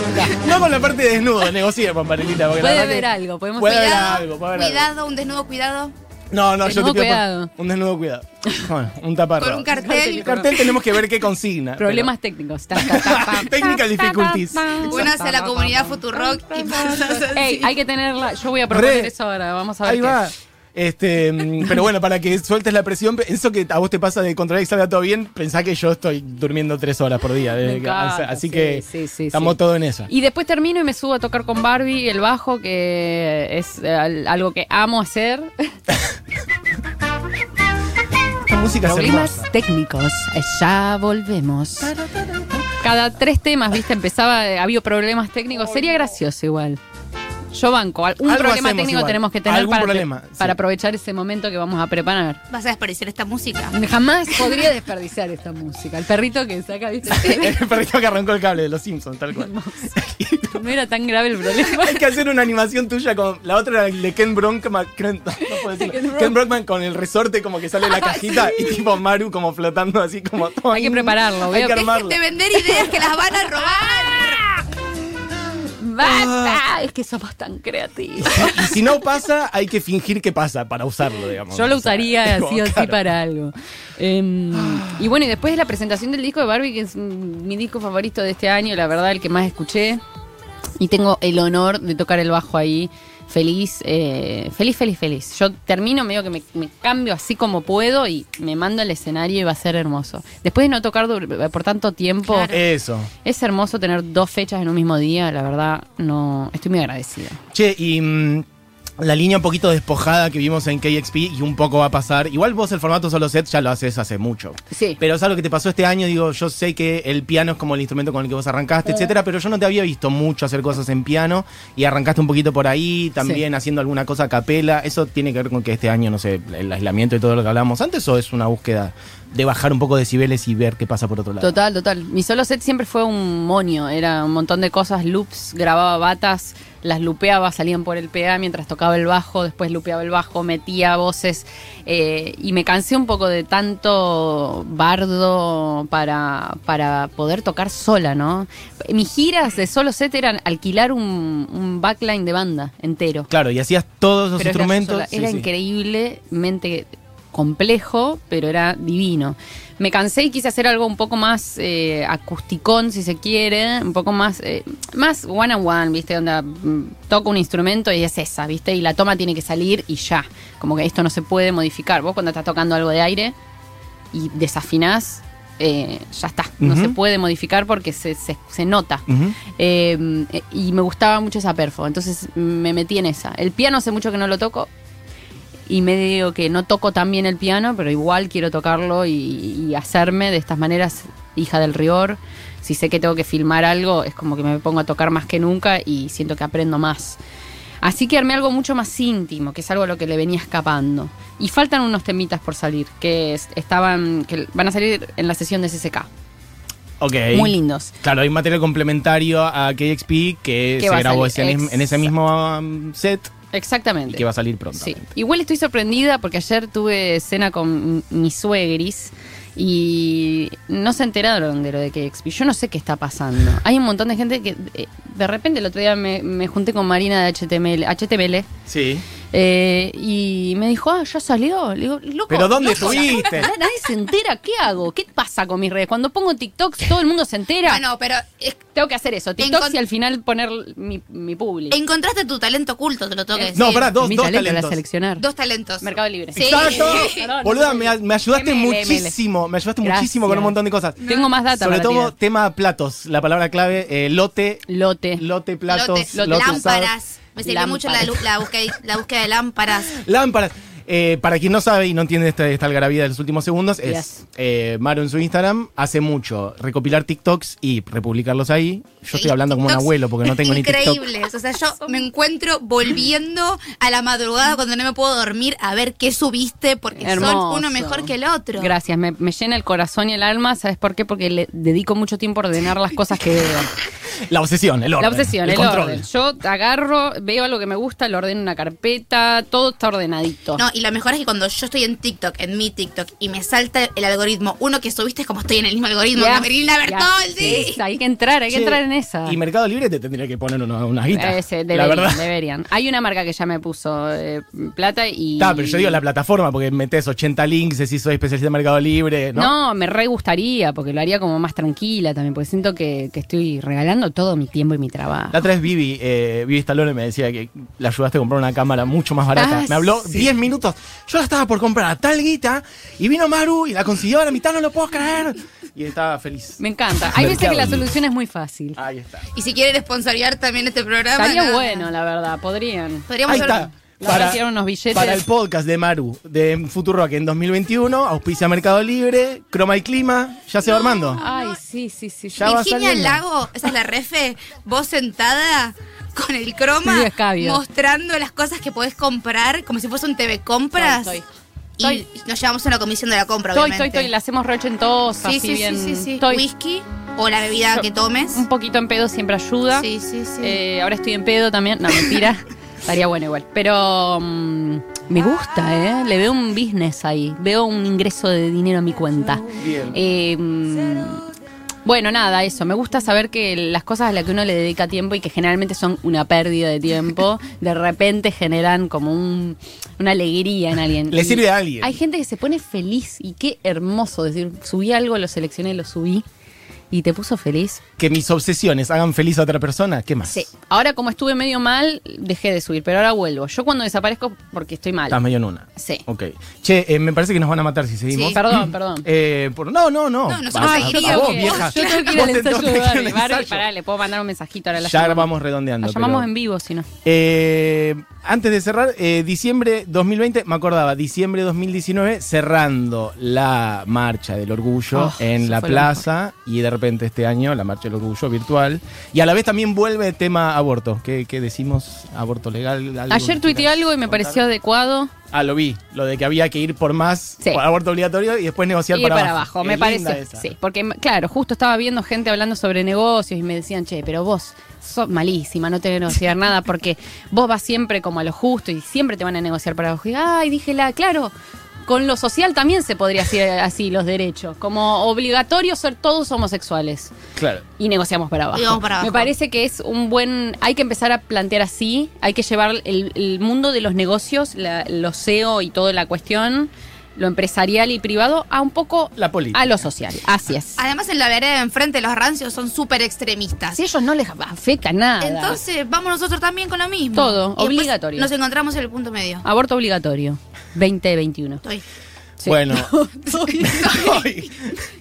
No con la parte de desnudo, negociemos, Marilita. Puede haber que- algo, podemos Puede haber Cuidado, algo, puede haber algo. cuidado, un desnudo, cuidado. No, no, yo te pido cuidado. un desnudo cuidado. Bueno, un taparro. Con un cartel. El cartel tenemos que ver qué consigna. Problemas técnicos. Technical difficulties. Únase a la comunidad Futurock ta, y ta, pasas ta. así. Ey, hay que tenerla. Yo voy a proponer Re. eso ahora. Vamos a ver. Ahí qué. va. Este, mm, pero bueno, para que sueltes la presión, eso que a vos te pasa de controlar y salga todo bien, pensá que yo estoy durmiendo tres horas por día. desde Me que- encanta, así sí, que sí, sí, estamos sí. todos en eso. Y después termino y me subo a tocar con Barbie el bajo, que es eh, al- algo que amo hacer. Esta música Problemas técnicos. Eh, Ya volvemos. Cada tres temas, viste, empezaba, eh, había problemas técnicos. Sería gracioso igual. Yo banco. Un Algo problema técnico igual. tenemos que tener Algún para, problema, sí. para aprovechar ese momento que vamos a preparar. Vas a desperdiciar esta música. Jamás podría desperdiciar esta música. El perrito que saca, viste, El perrito que arrancó el cable de los Simpsons, tal cual. no era tan grave el problema. Hay que hacer una animación tuya con. La otra era el de Ken Brockman. Ken, no puedo decirlo. Ken Ken Brockman con el resorte como que sale la cajita y tipo Maru como flotando así como. Hay que prepararlo, Hay a- que armarlo. De vender ideas que las van a robar. ¡Basta! Es que somos tan creativos. Y si no pasa, hay que fingir que pasa para usarlo, digamos. Yo lo usaría así o sí para algo. Em, y bueno, y después de la presentación del disco de Barbie, que es mi disco favorito de este año, la verdad, el que más escuché. Y tengo el honor de tocar el bajo ahí. Feliz, eh, feliz, feliz, feliz. Yo termino, medio que me, me cambio así como puedo y me mando al escenario y va a ser hermoso. Después de no tocar por tanto tiempo, Claro. Eso. es hermoso tener dos fechas en un mismo día. La verdad, no estoy muy agradecida. Che, y mm, la línea un poquito despojada que vimos en KXP y un poco va a pasar. Igual vos el formato solo set ya lo haces hace mucho. Sí. Pero es algo que te pasó este año, digo, yo sé que el piano es como el instrumento con el que vos arrancaste, etcétera, pero yo no te había visto mucho hacer cosas en piano y arrancaste un poquito por ahí, también haciendo alguna cosa a capela. ¿Eso tiene que ver con que este año, no sé, el aislamiento y todo lo que hablábamos antes o es una búsqueda de bajar un poco decibeles y ver qué pasa por otro lado? Total, total. Mi solo set siempre fue un monio. Era un montón de cosas, loops, grababa batas, las lupeaba, salían por el PA mientras tocaba el bajo, después lupeaba el bajo, metía voces. eh, y me cansé un poco de tanto bardo para, para poder tocar sola, ¿no? Mis giras de solo set eran alquilar un, un backline de banda entero. Claro, y hacías todos los Pero era instrumentos. sí, Era sí. increíblemente complejo, pero era divino. Me cansé y quise hacer algo un poco más eh, acusticón, si se quiere, un poco más, eh, más one on one, ¿viste? Donde mm, toco un instrumento y es esa, ¿viste? Y la toma tiene que salir y ya. Como que esto no se puede modificar. Vos cuando estás tocando algo de aire y desafinás, eh, ya está. No se puede modificar porque se, se- se nota. Eh, y me gustaba mucho esa perfo, entonces me metí en esa. El piano hace mucho que no lo toco y me digo que no toco tan bien el piano, pero igual quiero tocarlo y, y hacerme de estas maneras hija del rigor. Si sé que tengo que filmar algo, es como que me pongo a tocar más que nunca y siento que aprendo más. Así que armé algo mucho más íntimo, que es algo a lo que le venía escapando. Y faltan unos temitas por salir, que es- estaban, que van a salir en la sesión de CCK. Ok. Muy lindos. Claro, hay material complementario a KXP que Que se grabó en ese mismo um, set y Exactamente. que va a salir pronto. Sí. Igual estoy sorprendida porque ayer tuve cena con mi suegris y no se enteraron de lo de KXP. Yo no sé qué está pasando. Hay un montón de gente que eh, de repente el otro día me, me junté con Marina de HTML, HTML Sí. Eh, y me dijo, ah, ya salió. Le digo, loco. ¿Pero dónde loco, estuviste? Nadie nadie se entera. ¿Qué hago? ¿Qué pasa con mis redes? Cuando pongo TikToks, todo el mundo se entera. Bueno, pero es- Tengo que hacer eso. TikToks Encon- y al final poner mi, mi publi. encontraste tu talento oculto, te lo tengo que decir. No, pará, dos, mi dos talento talentos. seleccionar. Dos talentos. Mercado Libre. Sí. Exacto. Boluda, no me, me ayudaste ML, muchísimo. Me ayudaste Gracias. muchísimo con un montón de cosas. Tengo más data Sobre para todo tirar. tema platos. La palabra clave, eh, lote, Lote. lote, platos, Lote, lote usado. lámparas. Me sirvió mucho la, la, búsqueda, la búsqueda de lámparas. Lámparas. Eh, para quien no sabe y no entiende esta, esta algarabía de los últimos segundos, es Yes. eh, Maru en su Instagram hace mucho recopilar TikToks y republicarlos ahí. Yo estoy hablando como un abuelo porque no tengo ni TikTok. Increíbles. O sea, yo me encuentro volviendo a la madrugada cuando no me puedo dormir a ver qué subiste porque son Hermoso. uno mejor que el otro. Gracias, me, me llena el corazón y el alma. ¿Sabes por qué? Porque le dedico mucho tiempo a ordenar las cosas que veo. La obsesión, el orden. La obsesión, el, control. orden. Yo agarro, veo algo que me gusta, lo ordeno en una carpeta, todo está ordenadito. No, y lo mejor es que cuando yo estoy en TikTok, en mi TikTok, y me salta el algoritmo, uno que subiste es como estoy en el mismo algoritmo, Melina ya. Bertoldi. Sí, hay que entrar, hay que entrar en esa. Y Mercado Libre te tendría que poner una, una guita. Ese, la deberían, verdad. deberían. Hay una marca que ya me puso eh, plata y. Está, pero yo digo la plataforma porque metes 80 links, decís soy especialista en Mercado Libre, ¿no? No, me re gustaría, porque lo haría como más tranquila también, porque siento que, que estoy regalando todo mi tiempo y mi trabajo. La otra vez Vivi, eh, Vivi Stallone me decía que le ayudaste a comprar una cámara mucho más barata. Ah, me habló sí. 10 minutos. Yo la estaba por comprar a tal guita y vino Maru y la consiguió a la mitad, no lo puedo creer. Y estaba feliz. Me encanta. Hay veces que la solución es muy fácil. Ahí está. Y si quieren sponsoriar también este programa. Estaría nada. bueno, la verdad, podrían. Podríamos Ahí está. Tirar unos billetes. para el podcast de Maru de Futurock en 2021, auspicia Mercado Libre, Croma y Clima, ya se va armando. Ay, sí, sí, sí. sí. Ya va Virginia saliendo. Lago, esa es la refe, vos sentada con el croma, mostrando las cosas que podés comprar, como si fuese un TV compras. Estoy, Y nos llevamos a una comisión de la compra, Estoy, estoy, obviamente. estoy. La hacemos rochentosa, Sí, así sí, bien. sí, sí, sí. Estoy. Whisky o la bebida Yo- que tomes. Un poquito en pedo siempre ayuda. Sí, sí, sí. Eh, ahora estoy en pedo también. No, mentira. Estaría bueno igual. Pero mm, me gusta, ¿eh? Le veo un business ahí. Veo un ingreso de dinero a mi cuenta. Bien. Eh, mm, Bueno, nada, eso. Me gusta saber que las cosas a las que uno le dedica tiempo y que generalmente son una pérdida de tiempo, de repente generan como un- una alegría en alguien. Le sirve a alguien. Hay gente que se pone feliz y qué hermoso decir, subí algo, lo seleccioné, lo subí y te puso feliz. Que mis obsesiones hagan feliz a otra persona, ¿qué más? Sí. Ahora como estuve medio mal, dejé de subir, pero ahora vuelvo. Yo cuando desaparezco porque estoy mal. Estás medio en una. Sí. Ok. Che, eh, me parece que nos van a matar si seguimos. Sí. Perdón, perdón. Eh, por- no, no, no. No, nosotros Ay, a- seguiríamos. a vos, que- vieja. Yo tengo que ir Vos al te ensayo tenés de que ir al Barbie. Barbie, ensayo. pará, le puedo mandar un mensajito ahora. la Ya llamamos. vamos redondeando. La llamamos pero- en vivo, si no. Eh, antes de cerrar, eh, diciembre 2020, me acordaba, diciembre 2019, cerrando la marcha del orgullo Oh, en la plaza y de repente este año la marcha del orgullo virtual. Y a la vez también vuelve el tema aborto. ¿Qué, qué decimos? ¿Aborto legal? ¿Algo Ayer que tuiteé algo y me contar? pareció adecuado. Ah, lo vi. Lo de que había que ir por más, Sí. por aborto obligatorio y después negociar Y para, para abajo, me Es linda parece. Sí, porque claro, justo estaba viendo gente hablando sobre negocios y me decían, che, pero vos sos malísima, no tenés que negociar nada porque vos vas siempre como a lo justo y siempre te van a negociar para abajo. Y ay, dije, la, claro. Con lo social también se podría hacer así los derechos, como obligatorio ser todos homosexuales Claro. y negociamos para abajo. Y vamos para abajo. Me parece que es un buen. Hay que empezar a plantear así. Hay que llevar el, el mundo de los negocios, la, los SEO y toda la cuestión, lo empresarial y privado, a un poco La política. a lo social. Así es. Además, en la vereda de enfrente, los rancios son súper extremistas. Si a ellos no les afecta nada. Entonces, vamos nosotros también con lo mismo. Todo, Y obligatorio. Nos encontramos en el punto medio. Aborto obligatorio. 2021. Estoy. Sí. Bueno.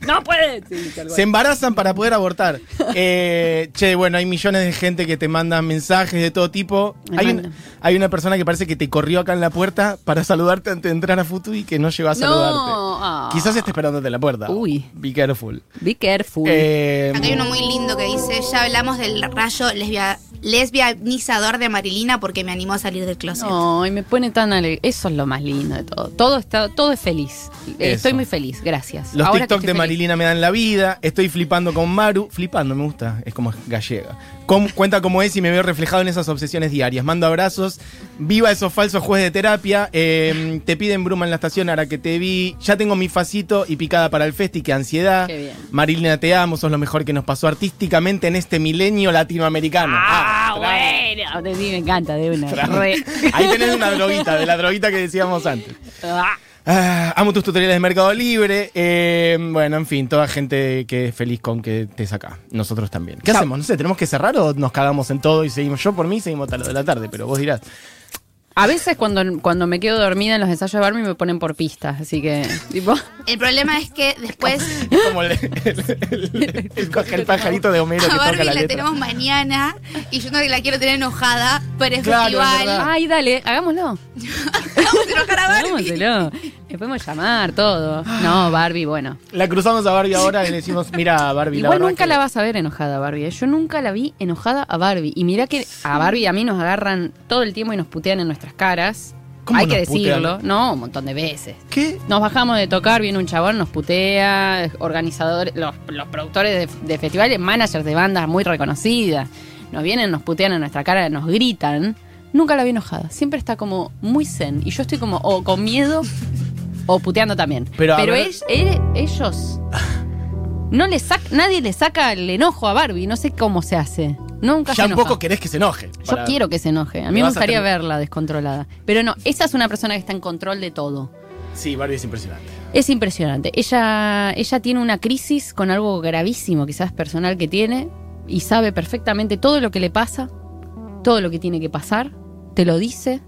No puede. Sí, se embarazan para poder abortar. Eh, che, bueno, hay millones de gente que te mandan mensajes de todo tipo. Me Hay, un- mandan. hay una persona que parece que te corrió acá en la puerta para saludarte antes de entrar a Futu y que no llegó a No, saludarte. ah. Quizás esté esperándote en la puerta. Uy. Be careful. Be careful. Eh, Acá hay uno muy lindo que dice, ya hablamos del rayo lesbia, lesbianizador de Marilina porque me animó a salir del closet. No, y me pone tan alegre. Eso es lo más lindo de todo. Todo está, todo es feliz. Eh, Eso. Estoy muy feliz, gracias. Los Ahora TikTok de feliz. Marilina me dan la vida. Estoy flipando con Maru. Flipando, me gusta. Es como gallega. Cuenta cómo es y me veo reflejado en esas obsesiones diarias. Mando abrazos. Viva esos falsos jueces de terapia. Eh, te piden bruma en la estación ahora que te vi. Ya tengo mi facito y picada para el festi. Qué ansiedad. Qué bien. Marilina, te amo. Sos lo mejor que nos pasó artísticamente en este milenio latinoamericano. Ah, tra- bueno. De mí me encanta, de una. Ahí tenés una droguita, de la droguita que decíamos antes. Ah. Ah, amo tus tutoriales de Mercado Libre. Eh, bueno, en fin, toda gente que es feliz con que estés acá. Nosotros también. ¿Qué hacemos? No sé, ¿tenemos que cerrar o nos cagamos en todo y seguimos? Yo por mí seguimos hasta lo de la tarde, pero vos dirás. A veces cuando, cuando me quedo dormida en los ensayos de Barbie me ponen por pistas, así que, tipo, El problema es que después Es como el, el- el- el- coge el pajarito de Homero que a toca Barbie la la, letra. tenemos mañana y yo no la quiero tener enojada por el Claro, es festival. ay, dale, hagámoslo. Vamos a enojar a Barbie. Hagámoslo. Le podemos llamar, todo. No, Barbie, bueno. La cruzamos a Barbie ahora y le decimos, mira, Barbie, la Igual verdad nunca que- la vas a ver enojada, Barbie. ¿eh? Yo nunca la vi enojada a Barbie. Y mira que a Barbie y a mí nos agarran todo el tiempo y nos putean en nuestras caras. ¿Cómo Hay que nos putean? decirlo. No, un montón de veces. ¿Qué? Nos bajamos de tocar, viene un chabón, nos putea, organizadores, los, los productores de, de festivales, managers de bandas muy reconocidas. Nos vienen, nos putean en nuestra cara, nos gritan. Nunca la vi enojada. Siempre está como muy zen. Y yo estoy como o con miedo o puteando también. Pero ver- eh, ellos. No le sac, nadie le saca el enojo a Barbie. No sé cómo se hace. Nunca Ya se un enoja. poco querés que se enoje. Yo quiero que se enoje. A mí me gustaría tener- verla descontrolada. Pero no, esa es una persona que está en control de todo. Sí, Barbie es impresionante. Es impresionante. Ella, ella tiene una crisis con algo gravísimo, quizás personal que tiene, y sabe perfectamente todo lo que le pasa, todo lo que tiene que pasar, te lo dice.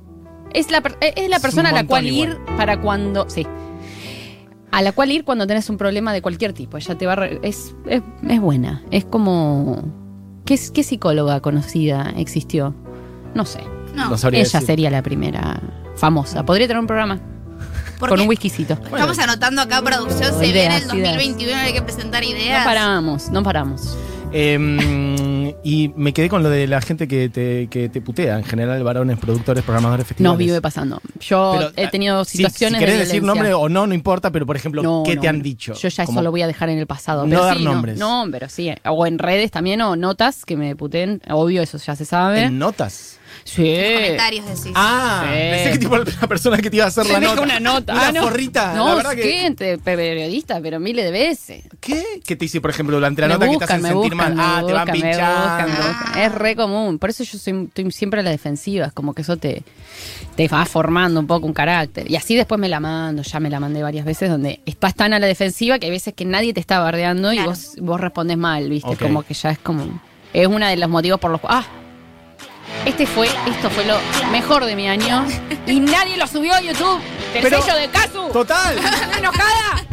Es la, per- es la Es persona a la cual igual. ir para cuando. Sí. A la cual ir cuando tenés un problema de cualquier tipo. Ella te va es, es, es buena. Es como. ¿Qué, ¿Qué psicóloga conocida existió? No sé. No, No Ella decir. sería la primera famosa. Podría tener un programa con un whiskycito. estamos anotando acá producción, se Ideas, viene el 2021, ideas. hay que presentar No ideas. paramos, no paramos. Eh, y me quedé con lo de la gente que te, que te putea, en general, varones, productores, programadores, festivales. Nos vive pasando. Yo Pero, he tenido si- situaciones Si, querés de decir nombre o no, no importa, pero por ejemplo, No, ¿qué no, te han no. dicho? Yo ya Como- eso lo voy a dejar en el pasado. No pero dar sí, nombres. No, pero sí. O en redes también, o notas que me puteen. Obvio, eso ya se sabe. En notas. Sí. Comentarios decís. Ah, Sí. pensé que tipo la persona que te iba a hacer Se la nota. una nota. Una Ah, no. forrita. No, la verdad que. ¿qué? Entre periodista, pero miles de veces. ¿Qué? ¿Qué te hice, por ejemplo, durante la me nota buscan, que te hacen me sentir buscan, mal? me Ah, te van me buscan, pinchando. Es re común. Por eso yo soy, estoy siempre a la defensiva. Es como que eso te, te va formando un poco un carácter. Y así después me la mando. Ya me la mandé varias veces donde estás tan a la defensiva que hay veces que nadie te está bardeando y vos, vos respondes mal, ¿viste? Como que ya es como. Es uno de los motivos por los cuales. ¡Ah! Este fue, esto fue lo mejor de mi año. Y nadie lo subió a YouTube. El Pero- sello de Casu. Total. Estoy enojada.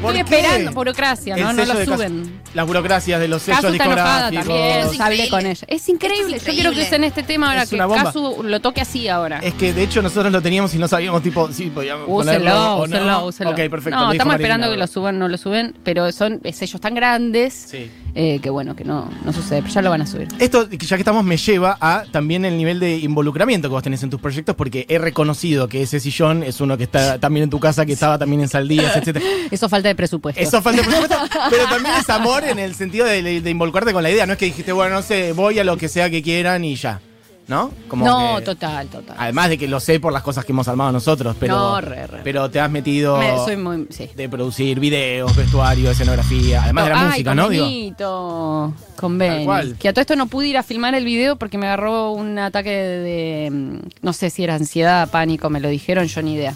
¿Por Estoy qué? esperando. Burocracia, El ¿no? No lo suben. Las burocracias de los sellos Casu está enojada discográficos. también. Hablé con ella. Es increíble. Yo quiero que usen este tema ahora Es que. Casu lo toque así ahora. Es que de hecho nosotros lo teníamos y no sabíamos, tipo, sí, podíamos ponerlo Úsenlo, o no. úsenlo, úsenlo. Ok, perfecto. No, estamos esperando que lo suban, no lo suben, pero son sellos tan grandes Sí. Eh, que bueno, que no, no sucede, pero ya lo van a subir. Esto, ya que estamos, me lleva a también el nivel de involucramiento que vos tenés en tus proyectos, porque he reconocido que ese sillón es uno que está también en tu casa, que estaba también en Saldías, etc. Eso falta de presupuesto. Eso falta de presupuesto, pero también es amor en el sentido de, de- de involucrarte con la idea. No es que dijiste, bueno, no sé, voy a lo que sea que quieran y ya. ¿No? Como no, que- total, total. Además de que lo sé por las cosas que hemos armado nosotros, pero, No, re, re. pero te has metido Me- soy muy. Sí. de producir videos, vestuario, escenografía, además de la Ay, música, con ¿no? Digo, Benito, con Ben. cual. Que a todo esto no pude ir a filmar el video porque me agarró un ataque de, de, mm, no sé si era ansiedad, pánico, me lo dijeron, yo ni idea.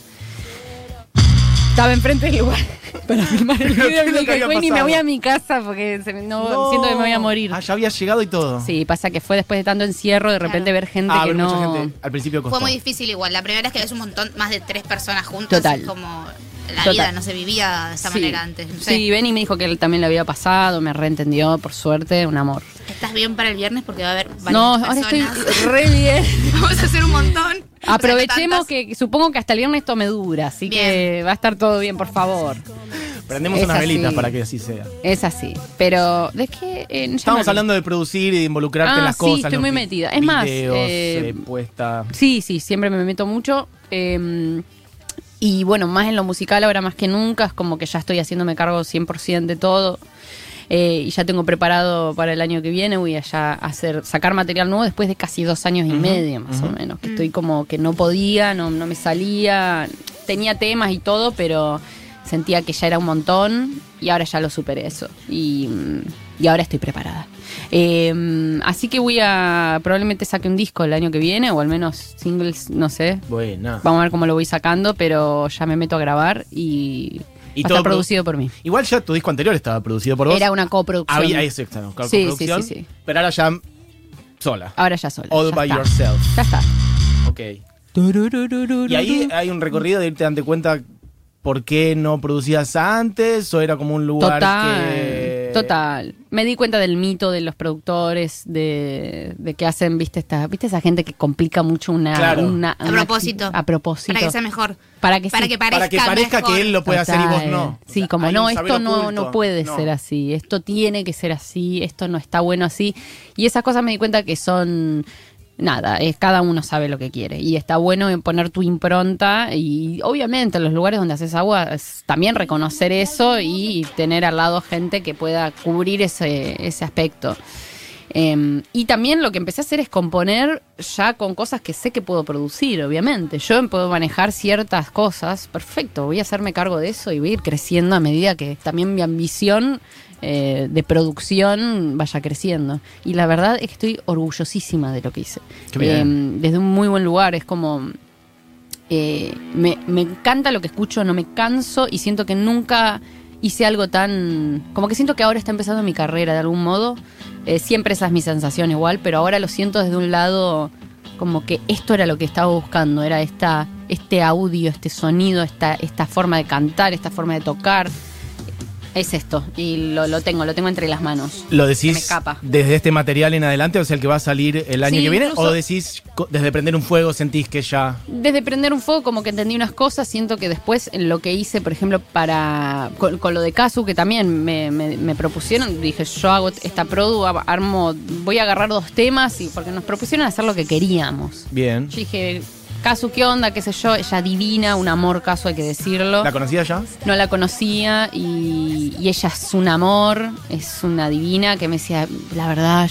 Estaba enfrente del lugar para filmar el Pero video ¿qué y me que dije, había "Güey, ni me pasado?" voy a mi casa porque se me- no, no. siento que me voy a morir. Ah, ya había llegado y todo. Sí, pasa que fue después de tanto encierro, de repente Claro. ver gente Ah, que pero no... mucha gente al principio costó. Fue muy difícil igual. La primera vez que ves un montón, más de tres personas juntas, Total. es como la Total. vida no se vivía de esa Sí. manera antes. No sé. Sí, Benny me dijo que él también le había pasado, me reentendió, por suerte, un amor. ¿Estás bien para el viernes? Porque va a haber varias No, ahora estoy re bien. Vamos a hacer un montón. Aprovechemos O sea, que supongo que hasta el viernes esto me dura, así que va a estar todo bien, por favor. Prendemos Es unas así. velitas para que así sea. Es así. Pero, ¿de qué? Eh, me- hablando de producir y de involucrarte Ah, en las sí, cosas. estoy los muy metida. Es más, videos, eh, eh, puesta. Sí, sí, siempre me meto mucho. eh, y bueno, más en lo musical ahora más que nunca, es como que ya estoy haciéndome cargo 100% de todo. Eh, y ya tengo preparado para el año que viene, voy a ya hacer, sacar material nuevo después de casi dos años y medio, más o menos. Que estoy como que no podía, no, no me salía, tenía temas y todo, pero sentía que ya era un montón y ahora ya lo superé eso. Y, mm, y ahora estoy preparada. Eh, así que voy a, probablemente saque un disco el año que viene, o al menos singles, no sé. Buena. Vamos a ver cómo lo voy sacando, pero ya me meto a grabar y, Y todo produ- producido por mí. Igual ya tu disco anterior estaba producido por vos. Era una coproducción. Había eso, exacto, co- Sí, coproducción, sí, sí, sí. Pero ahora ya sola. Ahora ya sola. All ya by está. yourself. Ya está. Ok. Y ahí hay un recorrido de irte dando cuenta por qué no producías antes o era como un lugar Total, que... total. Me di cuenta del mito de los productores, de, de que hacen, viste, esta, viste esa gente que complica mucho una... Claro. una- A una- propósito. a propósito. Para que sea mejor. Para que Para sí. que parezca Para que parezca mejor. que él lo puede hacer y vos Total. no. Sí, O sea, como hay no, un esto no, oculto. no puede No. ser así, esto tiene que ser así, esto no está bueno así. Y esas cosas me di cuenta que son, nada, es cada uno sabe lo que quiere. Y está bueno en poner tu impronta y obviamente en los lugares donde haces agua es también reconocer eso y tener al lado gente que pueda cubrir ese, ese aspecto. Eh, y también lo que empecé a hacer es componer ya con cosas que sé que puedo producir, obviamente. Yo puedo manejar ciertas cosas, perfecto, voy a hacerme cargo de eso y voy a ir creciendo a medida que también mi ambición eh, de producción vaya creciendo. Y la verdad es que estoy orgullosísima de lo que hice. Eh, desde un muy buen lugar, es como... eh, me, me encanta lo que escucho, no me canso y siento que nunca hice algo tan... Como que siento que ahora está empezando mi carrera de algún modo. Eh, siempre esa es mi sensación igual, pero ahora lo siento desde un lado como que esto era lo que estaba buscando, era esta, este audio, este sonido, esta, esta forma de cantar, esta forma de tocar. Es esto, y lo, lo tengo, lo tengo entre las manos. ¿Lo me decís escapa. desde este material en adelante, o sea, el que va a salir el año Sí, que viene? ¿O decís desde prender un fuego sentís que ya... Desde prender un fuego, como que entendí unas cosas, siento que después en lo que hice, por ejemplo, para con, con lo de Casu, que también me, me- me propusieron, dije, yo hago esta produ, armo, voy a agarrar dos temas, y porque nos propusieron hacer lo que queríamos. Bien. Yo dije, Casu, ¿qué onda? ¿Qué sé yo? Ella divina, un amor Casu, hay que decirlo. ¿La conocías ya? No la conocía y, y ella es un amor, es una divina que me decía, la verdad,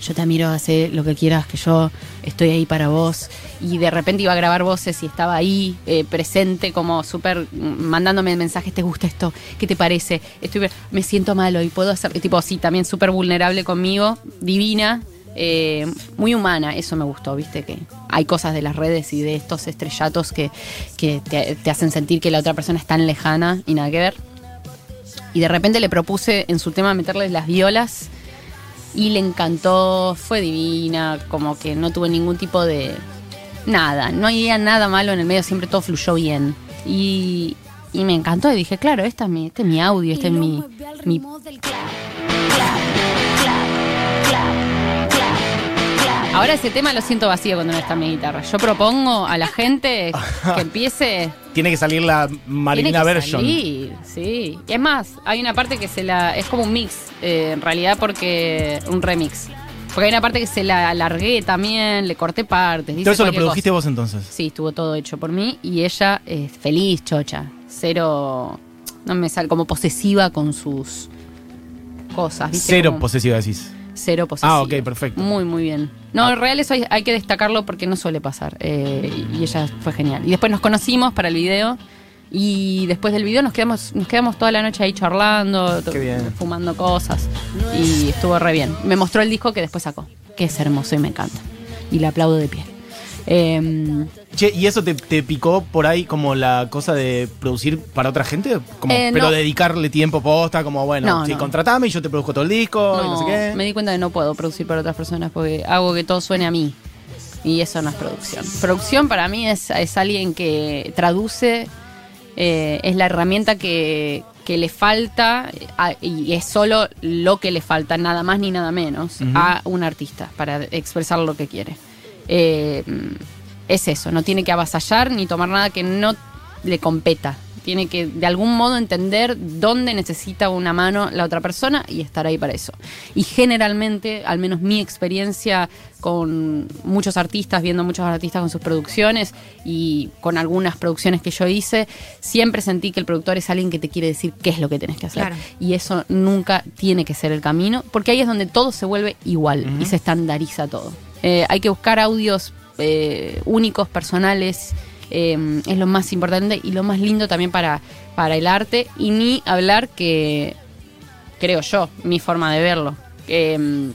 yo te admiro, hace lo que quieras, que yo estoy ahí para vos. Y de repente iba a grabar voces y estaba ahí, eh, presente, como súper mm, mandándome mensajes, ¿te gusta esto? ¿Qué te parece? Estoy, me siento malo y puedo hacer, tipo, sí, también súper vulnerable conmigo, divina, eh, muy humana, eso me gustó, viste, que hay cosas de las redes y de estos estrellatos que, que te, te hacen sentir que la otra persona es tan lejana y nada que ver. Y de repente le propuse en su tema meterle las violas y le encantó, fue divina, como que no tuve ningún tipo de... Nada, no había nada malo en el medio, siempre todo fluyó bien. Y, y me encantó y dije, claro, esta es mi, este es mi audio, este es mi... mi Ahora ese tema lo siento vacío cuando no está mi guitarra. Yo propongo a la gente que empiece Tiene que salir la Marina version. sí. Y es más, hay una parte que se la. Es como un mix, eh, en realidad, porque. Un remix. Porque hay una parte que se la alargué también, le corté partes. dice Todo eso lo produjiste cosa. vos entonces. Sí, estuvo todo hecho por mí. Y ella es feliz, chocha. Cero. No me sale como posesiva con sus cosas. ¿viste? Cero Como- posesiva decís. Cero posesiva. Ah, ok, perfecto. Muy, muy bien. No, en real eso hay, hay que destacarlo porque no suele pasar. eh, y ella fue genial. Y después nos conocimos para el video. Y después del video nos quedamos, nos quedamos toda la noche ahí charlando, fumando cosas. Y estuvo re bien. Me mostró el disco que después sacó, que es hermoso y me encanta. Y le aplaudo de pie. Em, Che, ¿y eso te, te picó por ahí como la cosa de producir para otra gente? Como, Eh, pero no. dedicarle tiempo posta, como bueno, No, no. contratame y yo te produzco todo el disco y no sé qué. me di cuenta que no puedo producir para otras personas porque hago que todo suene a mí. Y eso no es producción. Producción para mí es, es alguien que traduce, eh, es la herramienta que, que le falta a- y es solo lo que le falta, nada más ni nada menos, a un artista para expresar lo que quiere. Eh, es eso, no tiene que avasallar ni tomar nada que no le competa. Tiene que de algún modo entender dónde necesita una mano la otra persona y estar ahí para eso. Y generalmente, al menos mi experiencia con muchos artistas, viendo muchos artistas con sus producciones y con algunas producciones que yo hice, siempre sentí que el productor es alguien que te quiere decir qué es lo que tenés que hacer. Claro. Y eso nunca tiene que ser el camino, porque ahí es donde todo se vuelve igual y se estandariza todo. Eh, hay que buscar audios eh, únicos, personales, eh, es lo más importante y lo más lindo también para, para el arte, y ni hablar que, creo yo, mi forma de verlo, que, mm,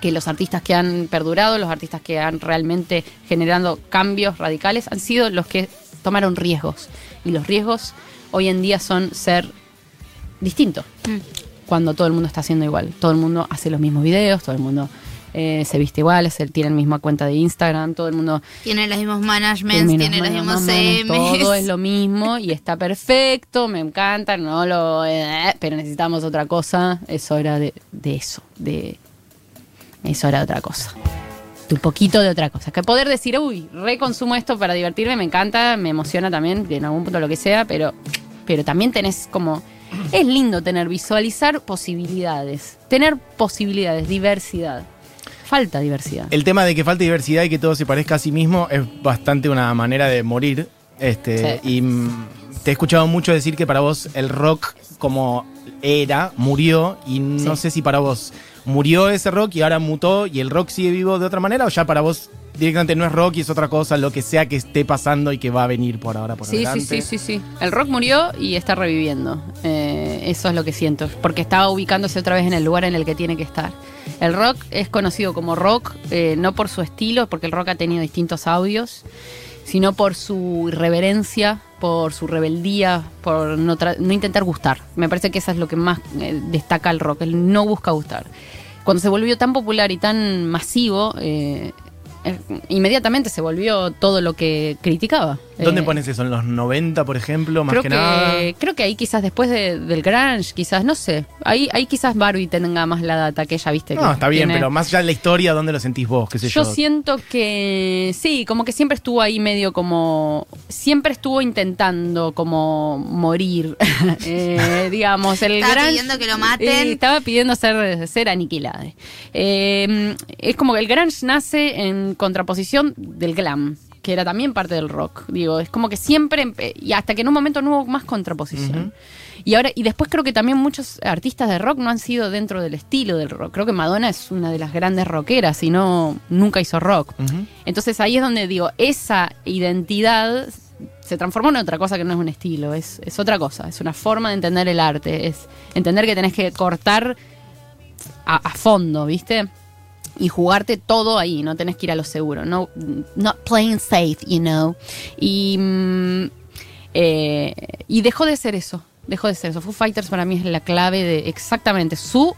que los artistas que han perdurado, los artistas que han realmente generando cambios radicales, han sido los que tomaron riesgos. Y los riesgos hoy en día son ser distinto Mm. cuando todo el mundo está haciendo igual. Todo el mundo hace los mismos videos, todo el mundo eh, se viste igual, se- tiene la misma cuenta de Instagram, todo el mundo Tiene los mismos managements, termina tiene los mismos. Todo es lo mismo y está perfecto, me encanta, no lo. eh, pero necesitamos otra cosa. Es hora de, de eso, de. Es hora de otra cosa. Un poquito de otra cosa. Que poder decir, uy, reconsumo esto para divertirme, me encanta, me emociona también, en algún punto lo que sea, pero, pero también tenés como. Es lindo tener, visualizar posibilidades. Tener posibilidades, diversidad. Falta diversidad. El tema de que falta diversidad y que todo se parezca a sí mismo es bastante una manera de morir. Este, Sí. Y mm, te he escuchado mucho decir que para vos el rock como era, murió, y no Sí. sé si para vos murió ese rock y ahora mutó y el rock sigue vivo de otra manera, o ya para vos directamente no es rock y es otra cosa, lo que sea que esté pasando y que va a venir por ahora por Sí, sí, sí, sí, sí. El rock murió y está reviviendo. Eh, eso es lo que siento. Porque estaba ubicándose otra vez en el lugar en el que tiene que estar. El rock es conocido como rock, eh, no por su estilo, porque el rock ha tenido distintos audios, sino por su irreverencia, por su rebeldía, por no, no intentar gustar. Me parece que eso es lo que más eh, destaca el rock, el no busca gustar. Cuando se volvió tan popular y tan masivo, eh, eh, inmediatamente se volvió todo lo que criticaba. ¿Dónde Eh, pones eso? ¿En los 90, por ejemplo? Más creo que, que, nada. creo que ahí quizás después de- del grunge, quizás, no sé. Ahí, ahí quizás Barbie tenga más la data que ella, viste. No, que está bien, pero más allá de la historia, ¿dónde lo sentís vos? ¿Qué sé yo? yo siento que sí, como que siempre estuvo ahí medio como. Siempre estuvo intentando como morir. Eh, digamos, el Estaba grunge- pidiendo que lo maten. Eh, estaba pidiendo ser, ser aniquilada. Eh, es como que el grunge nace en contraposición del glam que era también parte del rock. Digo, es como que siempre, y hasta que en un momento no hubo más contraposición. Y ahora, y después creo que también muchos artistas de rock no han sido dentro del estilo del rock. Creo que Madonna es una de las grandes rockeras y no nunca hizo rock. Entonces ahí es donde digo, esa identidad se transformó en otra cosa que no es un estilo, es, es otra cosa, es una forma de entender el arte, es entender que tenés que cortar a, a fondo, ¿viste? Y jugarte todo ahí, no tenés que ir a lo seguro, no not playing safe, you know. Y, mm, eh, y dejó de ser eso, dejó de ser eso. Foo Fighters para mí es la clave de exactamente su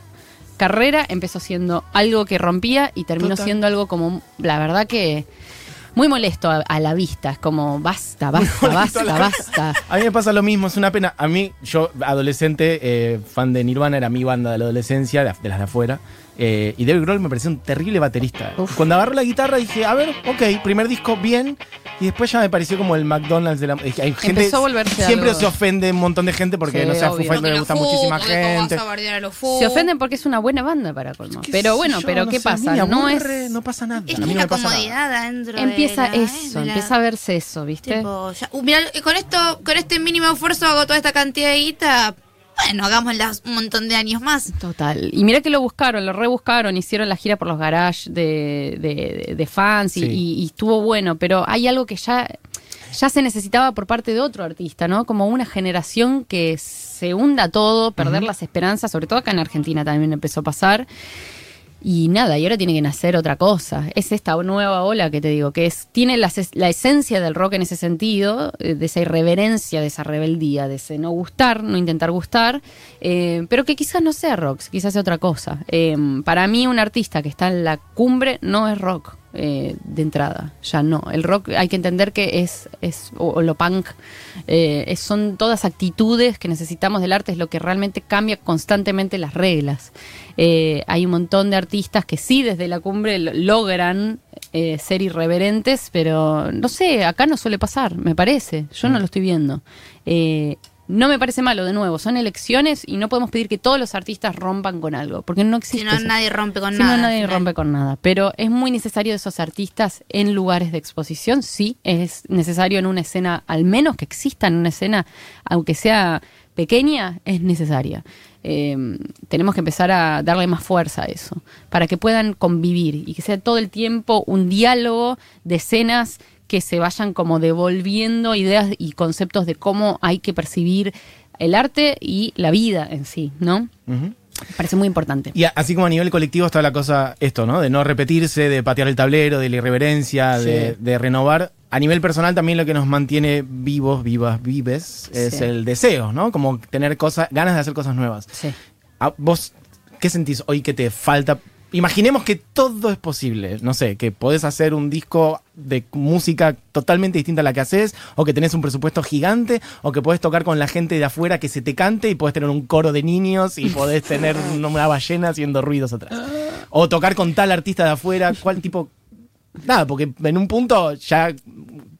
carrera empezó siendo algo que rompía y terminó Total. siendo algo como, la verdad que muy molesto a, a la vista, es como basta, basta, basta, basta. A mí me pasa lo mismo, es una pena. A mí, yo, adolescente, eh, fan de Nirvana, era mi banda de la adolescencia, de, de las de afuera. Eh, y Dave Grohl me pareció un terrible baterista. Uf. Cuando agarró la guitarra dije, a ver, ok, primer disco bien. Y después ya me pareció como el McDonald's de la. Hay gente, Empezó a volverse siempre algo- se ofende un montón de gente porque, Sí, no sé, a Foo. Fighters le gusta muchísima gente. Se ofenden porque es una buena banda para colmo. ¿Qué Pero bueno, yo? pero No ¿qué sé, a pasa? No es No pasa nada. Es a mí no una me pasa nada. comodidad adentro empieza de la- eso, de la- empieza a verse eso, ¿viste? Tipo, ya- uh, mirá, con esto, con este mínimo esfuerzo hago toda esta cantidad de guita. Bueno, hagámosla un montón de años más. Total. Y mira que lo buscaron, lo rebuscaron, hicieron la gira por los garages de, de- de- de fans y, Sí. y- y estuvo bueno, pero hay algo que ya, ya se necesitaba por parte de otro artista, ¿no? Como una generación que se hunda todo, perder las esperanzas, sobre todo acá en Argentina también empezó a pasar. Y nada, y ahora tiene que nacer otra cosa. Es esta nueva ola que te digo, que es tiene la, la esencia del rock en ese sentido, eh, de esa irreverencia, de esa rebeldía, de ese no gustar, no intentar gustar, eh, pero que quizás no sea rock, quizás sea otra cosa. Eh, para mí un artista que está en la cumbre no es rock. eh, de entrada, ya no. El rock hay que entender que es, es o, lo punk, eh, son todas actitudes que necesitamos del arte, es lo que realmente cambia constantemente las reglas. Eh, hay un montón de artistas que sí desde la cumbre lo- logran eh, ser irreverentes, pero no sé, acá no suele pasar, me parece. Yo no lo estoy viendo. Eh, no me parece malo, de nuevo, son elecciones y no podemos pedir que todos los artistas rompan con algo, porque no existe. Si no, eso. nadie rompe con Si nada. no, nadie final. rompe con nada. Pero es muy necesario esos artistas en lugares de exposición, sí. Es necesario en una escena, al menos que exista en una escena, aunque sea pequeña, es necesaria. Eh, tenemos que empezar a darle más fuerza a eso, para que puedan convivir y que sea todo el tiempo un diálogo de escenas que se vayan como devolviendo ideas y conceptos de cómo hay que percibir el arte y la vida en sí, ¿no? Parece muy importante. Y a- así como a nivel colectivo está la cosa, esto, ¿no? De no repetirse, de patear el tablero, de la irreverencia, Sí. de, de renovar. A nivel personal también lo que nos mantiene vivos, vivas, vives, es Sí. el deseo, ¿no? Como tener cosas, ganas de hacer cosas nuevas. Sí. ¿A ¿Vos qué sentís hoy que te falta? Imaginemos que todo es posible, no sé, que podés hacer un disco de música totalmente distinta a la que haces, o que tenés un presupuesto gigante, o que podés tocar con la gente de afuera que se te cante y podés tener un coro de niños y podés tener una ballena haciendo ruidos atrás. O tocar con tal artista de afuera, ¿cuál tipo? Nada, porque en un punto ya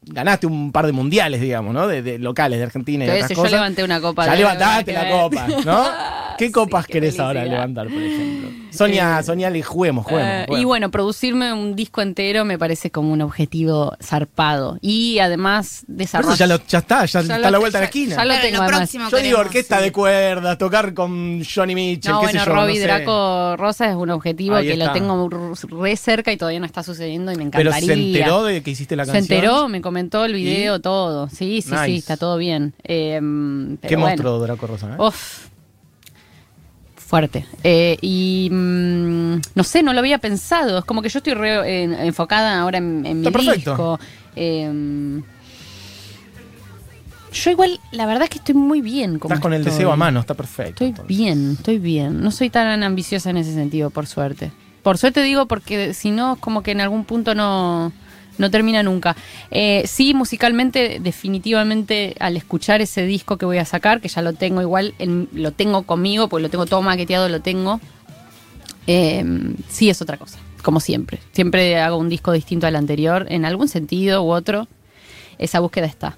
ganaste un par de mundiales, digamos, ¿no? De, de locales, de Argentina y otras yo cosas. levanté una copa Ya de- levantaste la copa, ¿no? ¿Qué Sí, copas qué querés ahora levantar, por ejemplo? Sonia, Sonia, le juguemos, juguemos, Eh, juguemos. y bueno, producirme un disco entero me parece como un objetivo zarpado. Y además Pero desarrollar. eso ya, lo- ya está, ya, está a la vuelta de la esquina. ya lo Claro, tengo lo próximo Yo digo orquesta sí. de cuerdas, tocar con Johnny Mitchell, No, qué bueno, sé yo. Robbie no sé. Draco Rosa es un objetivo Ahí que está. lo tengo re cerca y todavía no está sucediendo y me Pero encantaría. se enteró de que hiciste la Se canción. enteró, me comentó el video, todo. Sí, sí, Nice. sí, está todo bien. Eh, pero Qué bueno. monstruo Draco Rosa, ¿eh? Uf. Fuerte. Eh, y mm, no sé, no lo había pensado. Es como que yo estoy re, en- enfocada ahora en, en mi Está perfecto. disco. Eh, yo igual, la verdad es que estoy muy bien. Como Estás con el deseo a mano, está perfecto. Estoy entonces. bien, estoy bien. No soy tan ambiciosa en ese sentido, por suerte. Por suerte digo porque si no, es como que en algún punto no, no termina nunca. Eh, sí, musicalmente, definitivamente, al escuchar ese disco que voy a sacar, que ya lo tengo igual, en- lo tengo conmigo, porque lo tengo todo maqueteado, lo tengo. eh, sí es otra cosa, como siempre. Siempre hago un disco distinto al anterior, en algún sentido u otro. Esa búsqueda está.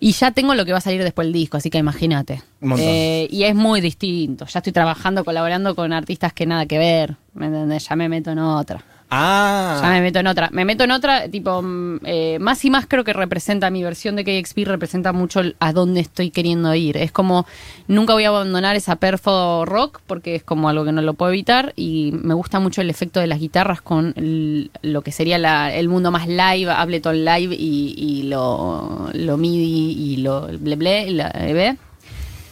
Y ya tengo lo que va a salir después del disco, así que imagínate. Eh, y es muy distinto. Ya estoy trabajando, colaborando con artistas que nada que ver. ¿Me entendés? Ya me meto en otra. Ah. Ya me meto en otra. Me meto en otra, tipo, mm, eh, más y más creo que representa mi versión de KXP, representa mucho a dónde estoy queriendo ir. Es como, nunca voy a abandonar esa perfo rock, porque es como algo que no lo puedo evitar, y me gusta mucho el efecto de las guitarras con lo que sería la- el mundo más live, Ableton Live y, lo, lo MIDI y lo ble ble, EB.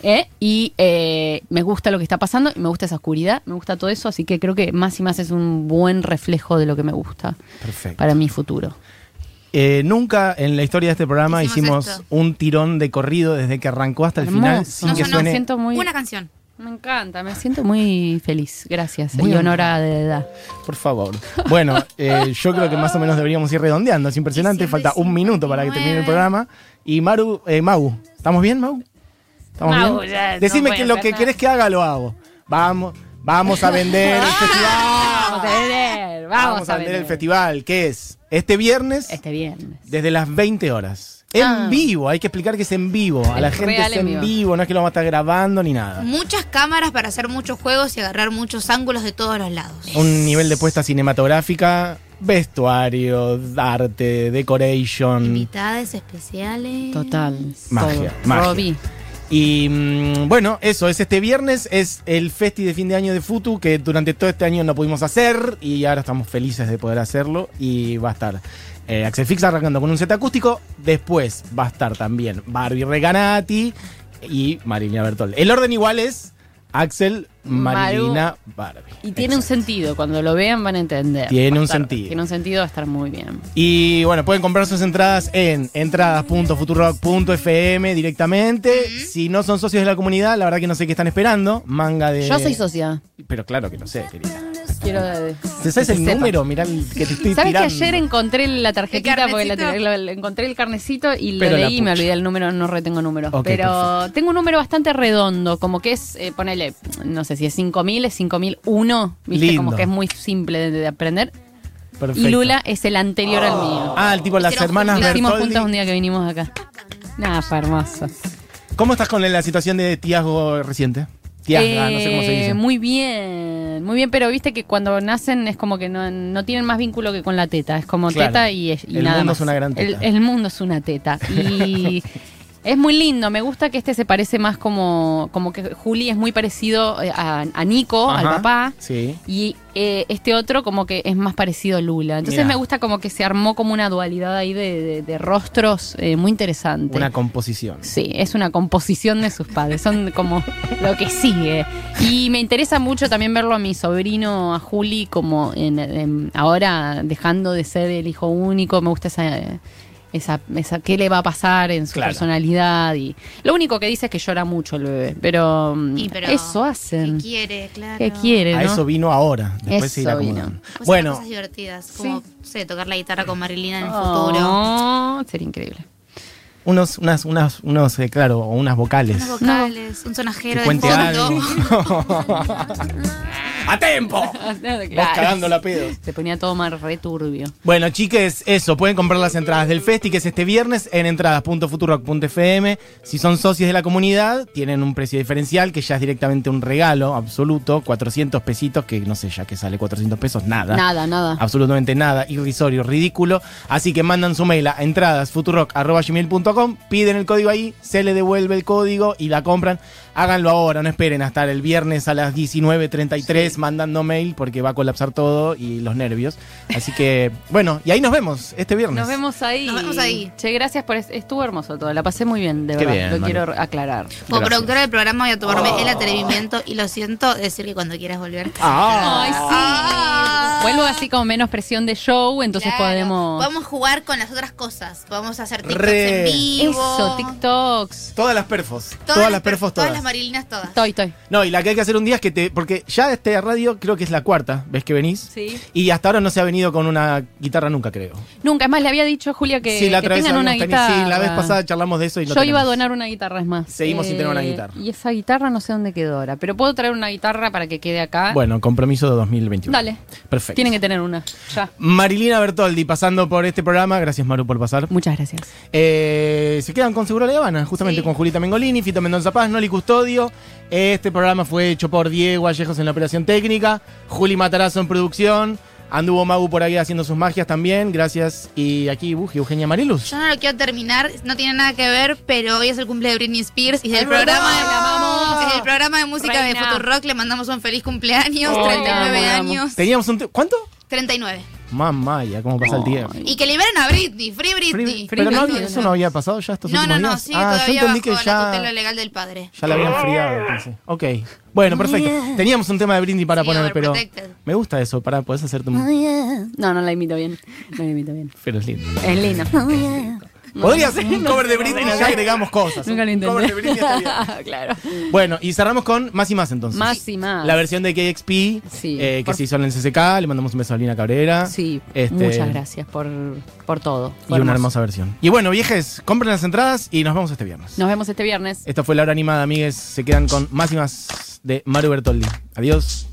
¿Eh? Y eh, me gusta lo que está pasando, y me gusta esa oscuridad, me gusta todo eso, así que creo que más y más es un buen reflejo de lo que me gusta Perfecto. para mi futuro. Eh, nunca en la historia de este programa Hicimos un tirón de corrido desde que arrancó hasta el Hermoso. final sin No, que yo no suene. siento muy, Una canción. me encanta, me siento muy feliz, gracias. Muy y honora de edad. Por favor. Bueno, eh, yo creo que más o menos deberíamos ir redondeando. Es impresionante. Falta un minuto para que termine el 59. programa. Y Maru, eh, Mau, ¿estamos bien, Mau? ¿Estamos bien? ya Decime que lo que nada. querés que haga lo hago. Vamos, vamos a vender el Vamos festival. a vender, vamos, a vender el festival, que es este viernes Este viernes. desde las 20 horas. En Ah. vivo, hay que explicar que es en vivo. A la Es gente real es en vivo. vivo, no es que lo vamos a estar grabando ni nada. Muchas cámaras para hacer muchos juegos y agarrar muchos ángulos de todos los lados. Un nivel de puesta cinematográfica, vestuario, arte, decoration. Invitadas especiales. Total. Magia, todo. magia. Robbie. Y mm, bueno, eso es este viernes, es el festi de fin de año de Futu que durante todo este año no pudimos hacer y ahora estamos felices de poder hacerlo y va a estar eh, Axel Fix arrancando con un set acústico, después va a estar también Barbie Reganati y Marilina Bertol. El orden igual es Axel, Marilina, Barbie. Y tiene un sentido, cuando lo vean van a entender. Tiene a un estar- sentido. Tiene un sentido, va a estar muy bien. Y bueno, pueden comprar sus entradas en entradas.futurock.fm directamente. Si no son socios de la comunidad, la verdad que no sé qué están esperando. Manga de. Yo soy socia. Pero claro que no sé, querida. Quiero. eh, ¿Te sabes el sepa. número? Mirá que te estoy ¿Sabes que ayer encontré la tarjetita? Porque la, la- la- encontré el carnecito y lo Pero leí y me olvidé el número, no retengo números. Ok, Pero perfecto. tengo un número bastante redondo, como que es, eh, ponele, no sé si es 5000, es 5001, ¿viste? Lindo. Como que es muy simple de, de aprender. Perfecto. Y Lula es el anterior al mío. Ah, el tipo las hermanas Lo hicimos juntos un día que vinimos acá. Nada, fue hermoso. ¿Cómo estás con la situación de tiazgo reciente? Tiazga, no sé cómo se Eh, dice. Muy bien, muy bien, pero viste que cuando nacen es como que no, no tienen más vínculo que con la teta, es como Claro. teta y, y El nada mundo más. es una gran El- teta. El, mundo es una teta. Y es muy lindo, me gusta que este se parece más como, como que Juli es muy parecido eh, a, a Nico, al papá. Sí. Y eh, este otro como que es más parecido a Lula. Entonces Mirá. me gusta como que se armó como una dualidad ahí de, de- de rostros eh, muy interesante. Una composición. Sí, es una composición de sus padres, son como lo que sigue. Y me interesa mucho también verlo a mi sobrino, a Juli, como en, en- ahora dejando de ser el hijo único, me gusta esa, esa, esa qué le va a pasar en su Claro. personalidad. y Lo único que dice es que llora mucho el bebé, pero, mm, Y pero, eso hacen. ¿Qué quiere? Claro. ¿Qué quiere? A ¿no? eso vino ahora. Después Eso se irá vino. Pues Bueno, cosas divertidas, como, no sé, tocar la guitarra con Marilina en el futuro. Oh, sería increíble. unos, unas, unas, unos, eh, claro, unas vocales. Unas vocales, un sonajero Que de fondo. ¡A tiempo! Vos cagando la pedo. Se ponía todo más returbio. Bueno, chiques, eso, pueden comprar las entradas del Festi, que es este viernes, en entradas.futurock.fm. Si son socios de la comunidad, tienen un precio diferencial, que ya es directamente un regalo absoluto, 400 pesitos, que no sé, ya que sale 400 pesos, nada. Nada, nada. Absolutamente nada, irrisorio, ridículo. Así que mandan su mail a entradasfuturock.gmail.com, piden el código ahí, se le devuelve el código y la compran. Háganlo ahora, no esperen hasta el viernes a las 19.33 mandando mail porque va a colapsar todo y los nervios. Así que, bueno, y ahí nos vemos este viernes. Nos vemos ahí. Nos vemos ahí. Che, gracias por... es- Estuvo hermoso todo. La pasé muy bien, de Qué verdad. bien, Lo Manu. quiero aclarar. Como Gracias. productora del programa voy a tomarme el atrevimiento y lo siento decir que cuando quieras volver. Ah. Ay, sí. Ah. Vuelvo así como menos presión de show, entonces Claro. podemos... Vamos a jugar con las otras cosas. Vamos a hacer TikToks Re. en vivo. Eso, TikToks. Todas las perfos. Todas, las perfos, todas. Todas las marilinas, todas. Estoy, estoy. No, y la que hay que hacer un día es que te. Porque ya este radio creo que es la cuarta vez que venís. Sí. Y hasta ahora no se ha venido con una guitarra nunca, creo. Nunca, es más, le había dicho a Julia que, sí, la que tengan una guitarra. Sí, la vez pasada charlamos de eso y no Yo iba a donar una guitarra, es más. Eh, Seguimos sin tener una guitarra. Y esa guitarra no sé dónde quedó ahora, pero puedo traer una guitarra para que quede acá. Bueno, compromiso de 2021. Dale. Perfecto. Tienen que tener una, ya. Marilina Bertoldi pasando por este programa. Gracias, Maru, por pasar. Muchas gracias. Eh, se quedan con Seguro La Habana, justamente Sí. con Julita Mengolini, Fito Mendoza Paz, Noli Custodio. Este programa fue hecho por Diego Allejos en la operación técnica, Juli Matarazo en producción, Anduvo Magu por ahí haciendo sus magias también. Gracias. Y aquí, uh, Eugenia Mariluz. Yo no lo quiero terminar, no tiene nada que ver, pero hoy es el cumple de Britney Spears y del programa de la el programa de música Reina. de Futurock le mandamos un feliz cumpleaños, Oh, 39 la amo. años. Teníamos un... ¿Cuánto? 39. Mamá, ya cómo pasa el tiempo. Y que liberen a Britney, Free Britney. Free- Pero no Britney. eso no había pasado ya estos No, no, últimos no, días. sigue ah, yo todavía entendí bajo que la tutela ya, legal del padre. ya la habían friado. entonces. Ok. Bueno, perfecto. Teníamos un tema de Britney para Sí, poner, pero me gusta eso. Para, podés hacerte un... No, no la imito bien. No la imito bien. Pero es lindo. Es lindo. Podría ser un cover de Britney y acá agregamos cosas. Nunca lo Un intenté. cover de Britney bien. claro. Bueno, y cerramos con más y más entonces. Más y más. La versión de KXP, Sí, eh, que por- se hizo en el CCK, le mandamos un beso a Lina Cabrera. Sí, Este, muchas gracias por, por todo. Y Fue una hermoso. hermosa versión. Y bueno, viejes, compren las entradas y nos vemos este viernes. Nos vemos este viernes. Esta fue la hora animada, amigues. Se quedan con más y más de Mario Bertoldi. Adiós.